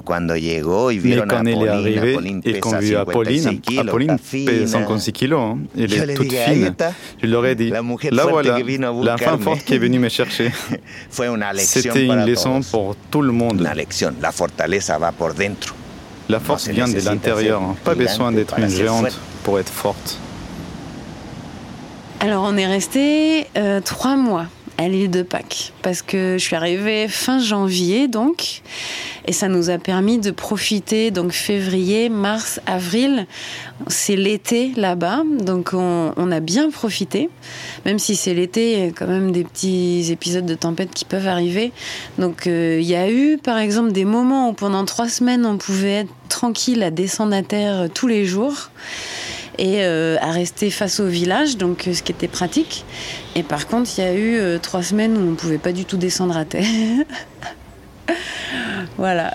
quand il est arrivé et qu'on vit Apolline, Apolline pèse 56 kilos, hein. elle est toute fine. Je leur ai dit, là voilà, la femme forte qui est venue me chercher. C'était une leçon pour tout le monde. La force vient de l'intérieur, pas besoin d'être une géante pour être forte. Alors on est resté euh, trois mois à l'île de Pâques. Parce que je suis arrivée fin janvier donc et ça nous a permis de profiter donc février, mars, avril, c'est l'été là-bas donc on, a bien profité. Même si c'est l'été il y a quand même des petits épisodes de tempête qui peuvent arriver. Donc euh, il y a eu par exemple des moments où pendant trois semaines on pouvait être tranquille à descendre à terre tous les jours et euh, à rester face au village, donc euh, ce qui était pratique. Et par contre, il y a eu euh, trois semaines où on ne pouvait pas du tout descendre à terre. voilà.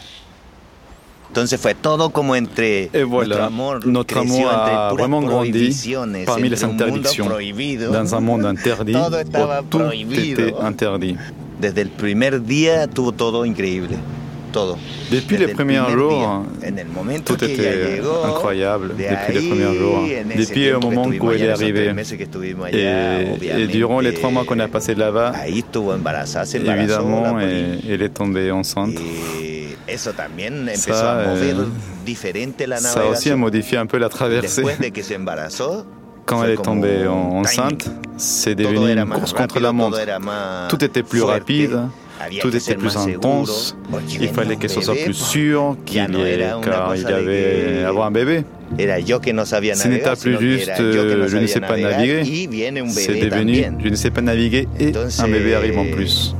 Et voilà, notre amour a vraiment grandi parmi les interdictions. Dans un monde interdit, où tout était interdit. Desde el primer día tuvo todo increíble. Depuis les premiers jours, tout était incroyable. Depuis les premiers jours, depuis le moment où elle est arrivée. Et, durant les trois mois qu'on a passé là-bas, évidemment, elle est tombée enceinte. Ça, euh, ça aussi a modifié un peu la traversée. Quand elle est tombée enceinte, c'est devenu une course contre la montre. Tout était plus rapide tout était plus intense. Il fallait que ce soit plus sûr qu'il car il avait avoir un bébé. Ce n'était plus juste euh, je ne sais pas naviguer, c'est devenu je ne sais pas naviguer et un bébé arrive en plus.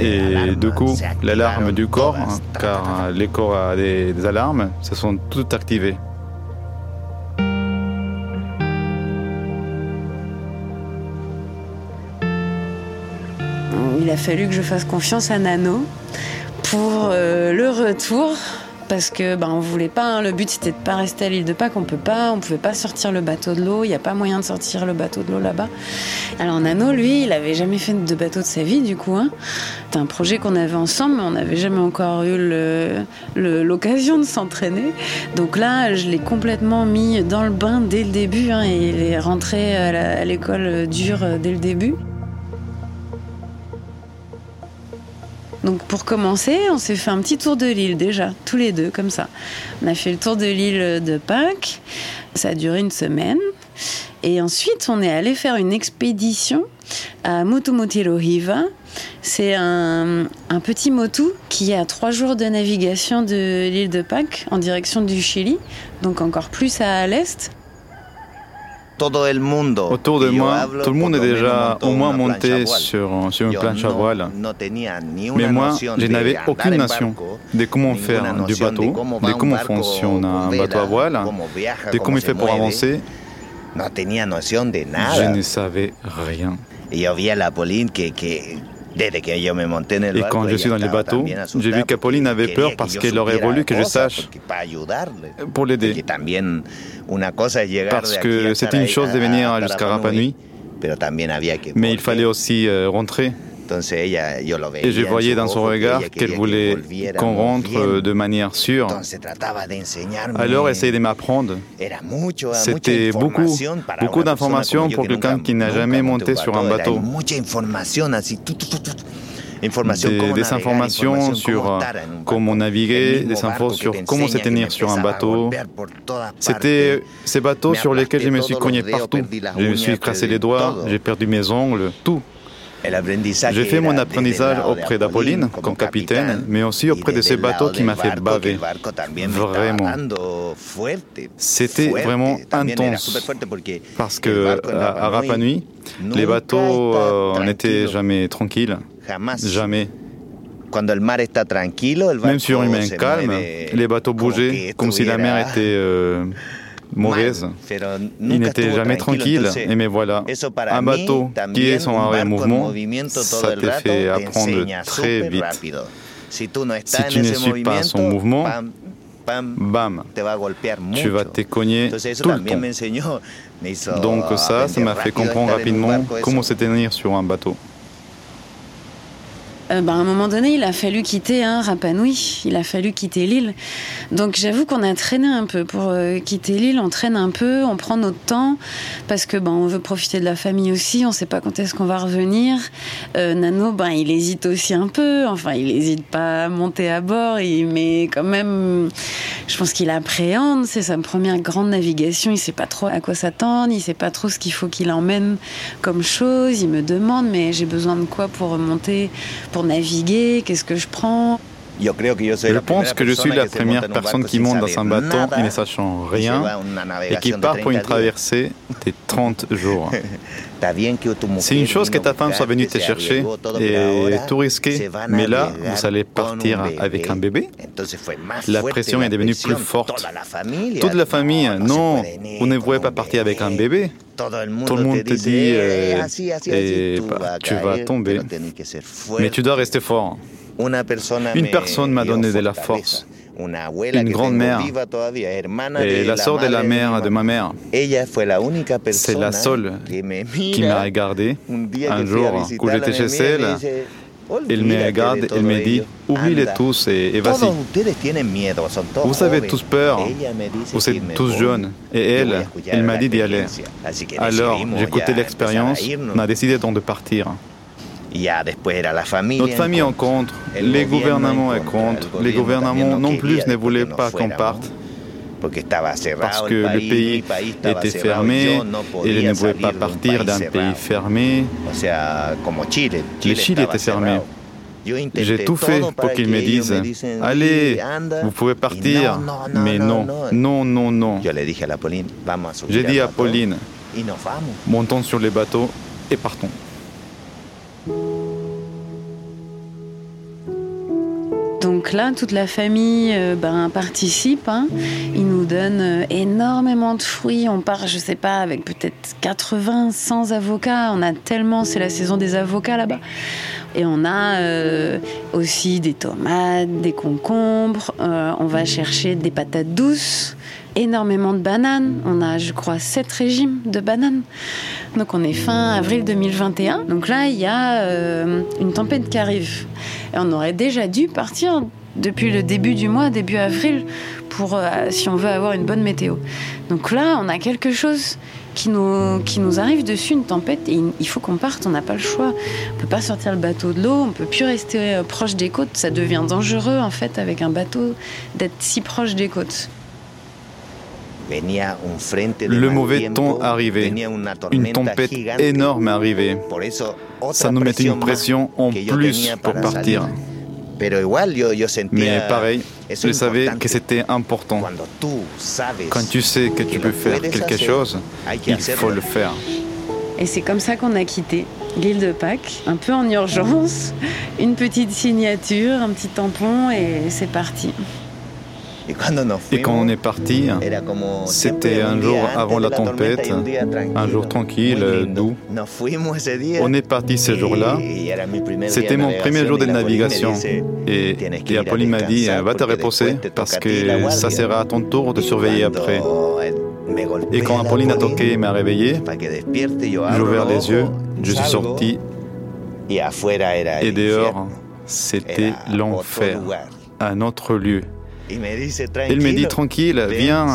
Et du coup, l'alarme du corps, car les corps a des alarmes, se sont toutes activées. A fallu que je fasse confiance à Nano pour euh, le retour parce que ben on voulait pas. Hein. le but c'était de pas rester à l'île de Pâques. On peut pas, on pouvait pas sortir le bateau de l'eau. Il n'y a pas moyen de sortir le bateau de l'eau là-bas. Alors Nano, lui, il avait jamais fait de bateau de sa vie du coup. Hein. Un projet qu'on avait ensemble, mais on n'avait jamais encore eu l'occasion de s'entraîner. Donc là, je l'ai complètement mis dans le bain dès le début. Hein, et il est rentré à l'école dure dès le début. Donc pour commencer, on s'est fait un petit tour de l'île déjà, tous les deux comme ça. On a fait le tour de l'île de Pâques, ça a duré une semaine. Et ensuite, on est allé faire une expédition à Mutumutirohiva. C'est un, un, petit motu qui est à trois jours de navigation de l'île de Pâques en direction du Chili, donc encore plus à l'est. Autour de moi, tout le monde est déjà au moins monté sur, sur une planche à voile. Mais moi, je n'avais aucune notion de comment faire du bateau, de comment fonctionne un bateau à voile, de comment il fait pour avancer. Je ne savais rien. Et quand je suis dans les bateaux, j'ai vu qu'Apolline avait peur parce qu'elle aurait voulu que je sache pour l'aider. Parce que c'était une chose de venir jusqu'à Rapa Nui, mais il fallait aussi euh, rentrer. Et je voyais dans son regard qu'elle voulait qu'on rentre de manière sûre. Alors essayait de m'apprendre. C'était beaucoup, beaucoup d'informations pour quelqu'un qui n'a jamais monté sur un bateau. Des, des, informations sur comment naviguer, des infos sur comment se tenir sur un bateau. C'était ces bateaux sur lesquels je me suis cogné partout. Je me suis cassé les doigts, j'ai perdu mes ongles, tout. J'ai fait mon apprentissage auprès d'Apolline comme capitaine, mais aussi auprès de ces bateaux qui m'a fait baver. Vraiment. C'était vraiment intense. Parce que à, Rapa Nui, les bateaux euh, n'étaient jamais tranquilles. Jamais. Même sur une main calme, les bateaux bougeaient comme si la mer était euh, mauvaise. Il n'était jamais tranquille, et mais voilà, un bateau qui est son arrêt en mouvement, ça te fait apprendre très vite. Si tu ne suis pas son mouvement, bam, tu vas te cogner tout le temps. Donc ça, ça m'a fait comprendre rapidement comment se tenir sur un bateau. Euh, bah, à un moment donné, il a fallu quitter hein, Rapanui, il a fallu quitter l'île. Donc j'avoue qu'on a traîné un peu. Pour euh, quitter l'île, on traîne un peu, on prend notre temps, parce que ben, on veut profiter de la famille aussi, on ne sait pas quand est-ce qu'on va revenir. Euh, Nano, ben, il hésite aussi un peu, enfin il n'hésite pas à monter à bord, mais quand même, je pense qu'il appréhende, c'est sa première grande navigation, il ne sait pas trop à quoi s'attendre, il ne sait pas trop ce qu'il faut qu'il emmène comme chose, il me demande mais j'ai besoin de quoi pour remonter, pour naviguer Qu'est-ce que je prends? Je pense que je suis la première personne qui monte dans un bateau et ne sachant rien et qui part pour une traversée de 30 jours. C'est une chose que ta femme soit venue te chercher et tout risquer, mais là, vous allez partir avec un bébé. La pression est devenue plus forte. Toute la famille, non, vous ne pouvez pas partir avec un bébé. Tout le monde te dit, euh, et, bah, tu vas tomber. Mais tu dois rester fort. Une personne m'a donné de la force. Une grand-mère et la sœur de la mère de ma mère. C'est la seule qui m'a regardé un jour quand j'étais chez elle. Elle me regarde, elle me dit, oublie-les tous et, vas-y. Vous avez tous peur, vous êtes tous jeunes. Et elle, elle m'a dit d'y aller. Alors, j'ai écouté l'expérience, on a décidé donc de partir. Notre famille en contre, les gouvernements en contre, les gouvernements non plus ne voulaient pas qu'on parte parce que le pays était fermé et ils ne pouvaient pas partir d'un pays fermé. Le Chili était fermé. J'ai tout fait pour qu'ils me disent Allez, vous pouvez partir. Mais non, non, non, non. J'ai dit à Pauline Montons sur les bateaux et partons. Donc là, toute la famille euh, ben, participe. Hein. Ils nous donnent euh, énormément de fruits. On part, je sais pas, avec peut-être 80, 100 avocats. On a tellement, c'est la saison des avocats là-bas. Et on a euh, aussi des tomates, des concombres. on va chercher des patates douces énormément de bananes. On a, je crois, sept régimes de bananes. Donc on est fin avril 2021. Donc là, il y a euh, une tempête qui arrive. Et on aurait déjà dû partir depuis le début du mois, début avril, pour euh, si on veut avoir une bonne météo. Donc là, on a quelque chose qui nous, qui nous arrive dessus, une tempête, et il faut qu'on parte, on n'a pas le choix. On peut pas sortir le bateau de l'eau, on peut plus rester euh, proche des côtes, ça devient dangereux en fait avec un bateau d'être si proche des côtes. Le mauvais temps arrivait, une tempête énorme arrivait. Ça nous mettait une pression en plus pour partir. Mais pareil, je savais que c'était important. Quand tu sais que tu peux faire quelque chose, il faut le faire. Et c'est comme ça qu'on a quitté l'île de Pâques, un peu en urgence, une petite signature, un petit tampon et c'est parti. Et quand on est parti, c'était un jour avant la tempête, un jour tranquille, doux. On est parti ce jour-là. C'était mon premier jour de navigation. Et, et Apolline m'a dit, va te reposer parce que ça sera à ton tour de surveiller après. Et quand Apolline a toqué et m'a réveillé, j'ai ouvert les yeux, je suis sorti. Et dehors, c'était l'enfer, un autre lieu. Il me dit tranquille, viens,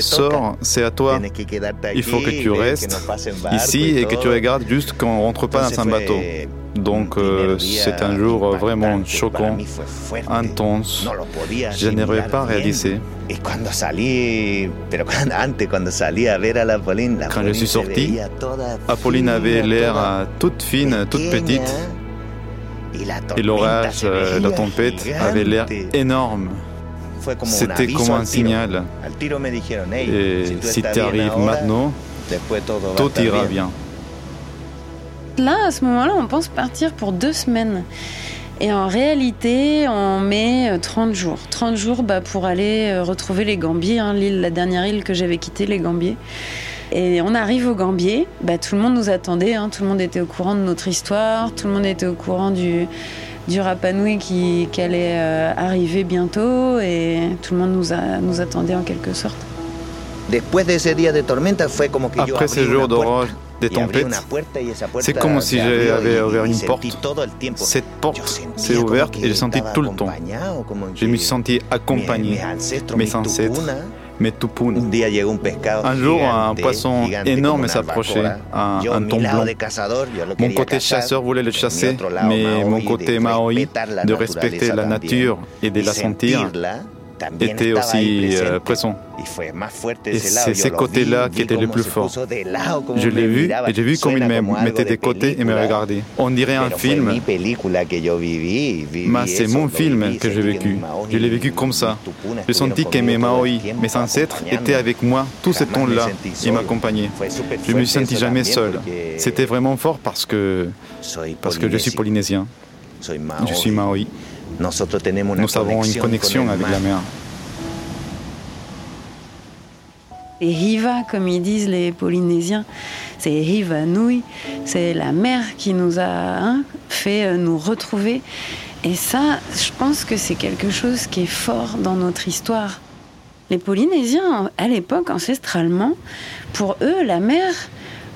sors, c'est à toi. Il faut que tu restes ici et que tu regardes juste qu'on ne rentre pas dans un bateau. Donc euh, c'est un jour vraiment choquant, intense. Je n'arrivais pas à réaliser. Quand je suis sorti, Apolline avait l'air toute fine, toute petite. Et l'orage, euh, la tempête avait l'air énorme. C'était comme un signal. Et si tu arrives maintenant, tout ira bien. Là, à ce moment-là, on pense partir pour deux semaines. Et en réalité, on met 30 jours. 30 jours bah, pour aller retrouver les Gambiers, hein, l'île, la dernière île que j'avais quittée, les Gambiers. Et on arrive au Gambier, bah, tout le monde nous attendait, hein. tout le monde était au courant de notre histoire, tout le monde était au courant du, du Rapanui qui, qui allait euh, arriver bientôt et tout le monde nous, a, nous attendait en quelque sorte. Après ces jours d'orage, des tempêtes, c'est comme si j'avais ouvert une porte. Cette porte s'est ouverte et j'ai senti tout le temps. Je me suis senti accompagné, mes ancêtres, un jour, un poisson énorme s'approchait, un, un blanc. Mon côté chasseur voulait le chasser, mais mon côté maori, de respecter la nature et de la sentir, était aussi euh, présent. Et c'est ces côtés-là qui étaient les plus forts. Je l'ai vu et j'ai vu comme il me mettait des côtés et me regardait. On dirait un film. Mais c'est mon film que j'ai vécu. Je l'ai vécu comme ça. J'ai senti que mes Maori, mes ancêtres, étaient avec moi tout ce temps-là. Ils m'accompagnaient. Je ne me suis senti jamais seul. C'était vraiment fort parce que, parce que je suis polynésien. Je suis Maori. Nous avons une connexion avec la mer. Et Hiva, comme ils disent les Polynésiens, c'est Hiva Nui, c'est la mer qui nous a hein, fait euh, nous retrouver. Et ça, je pense que c'est quelque chose qui est fort dans notre histoire. Les Polynésiens, à l'époque, ancestralement, pour eux, la mer,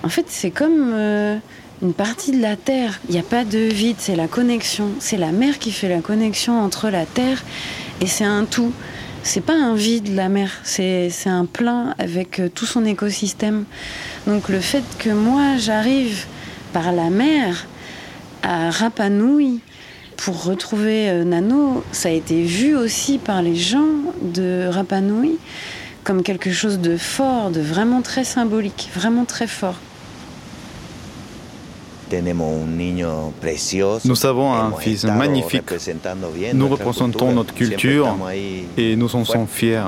en fait, c'est comme euh, une partie de la terre. Il n'y a pas de vide, c'est la connexion. C'est la mer qui fait la connexion entre la terre et c'est un tout c'est pas un vide la mer, c'est un plein avec euh, tout son écosystème. Donc le fait que moi j'arrive par la mer à Rapanui pour retrouver euh, Nano, ça a été vu aussi par les gens de Rapanui comme quelque chose de fort, de vraiment très symbolique, vraiment très fort. Nous avons un fils magnifique. Nous représentons notre culture et nous en sommes fiers.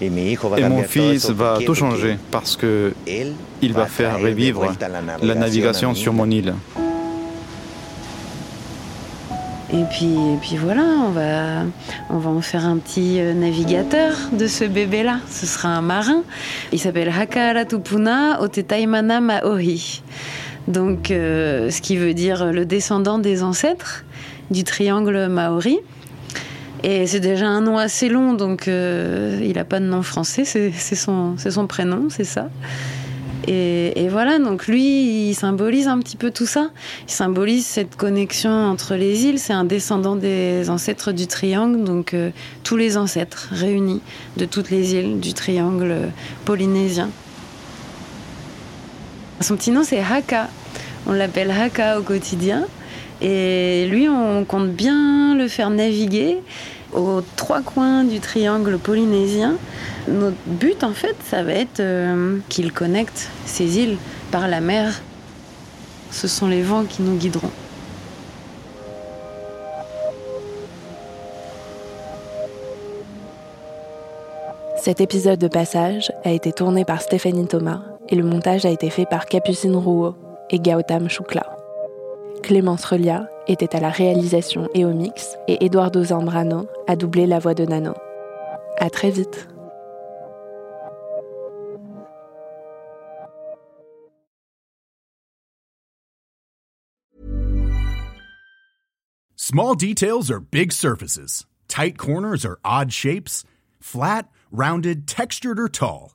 Et mon fils va tout changer parce que il va faire revivre la navigation sur mon île. Et puis, et puis voilà, on va, on va en faire un petit euh, navigateur de ce bébé-là. Ce sera un marin. Il s'appelle Hakaratupuna Otetaimana Maori. Donc, euh, ce qui veut dire le descendant des ancêtres du triangle maori. Et c'est déjà un nom assez long, donc euh, il n'a pas de nom français, c'est son, prénom, c'est ça. Et, voilà, donc lui, il symbolise un petit peu tout ça. Il symbolise cette connexion entre les îles. C'est un descendant des ancêtres du triangle, donc euh, tous les ancêtres réunis de toutes les îles du triangle polynésien. Son petit nom, c'est Haka. On l'appelle Haka au quotidien. Et lui, on compte bien le faire naviguer aux trois coins du triangle polynésien. Notre but, en fait, ça va être euh, qu'il connecte ces îles par la mer. Ce sont les vents qui nous guideront. Cet épisode de Passage a été tourné par Stéphanie Thomas et le montage a été fait par Capucine Rouault et Gautam Choukla. Clémence Relia était à la réalisation et au mix et Eduardo Zambrano a doublé la voix de Nano. À très vite. Small details are big surfaces. Tight corners are odd shapes. Flat, rounded, textured or tall.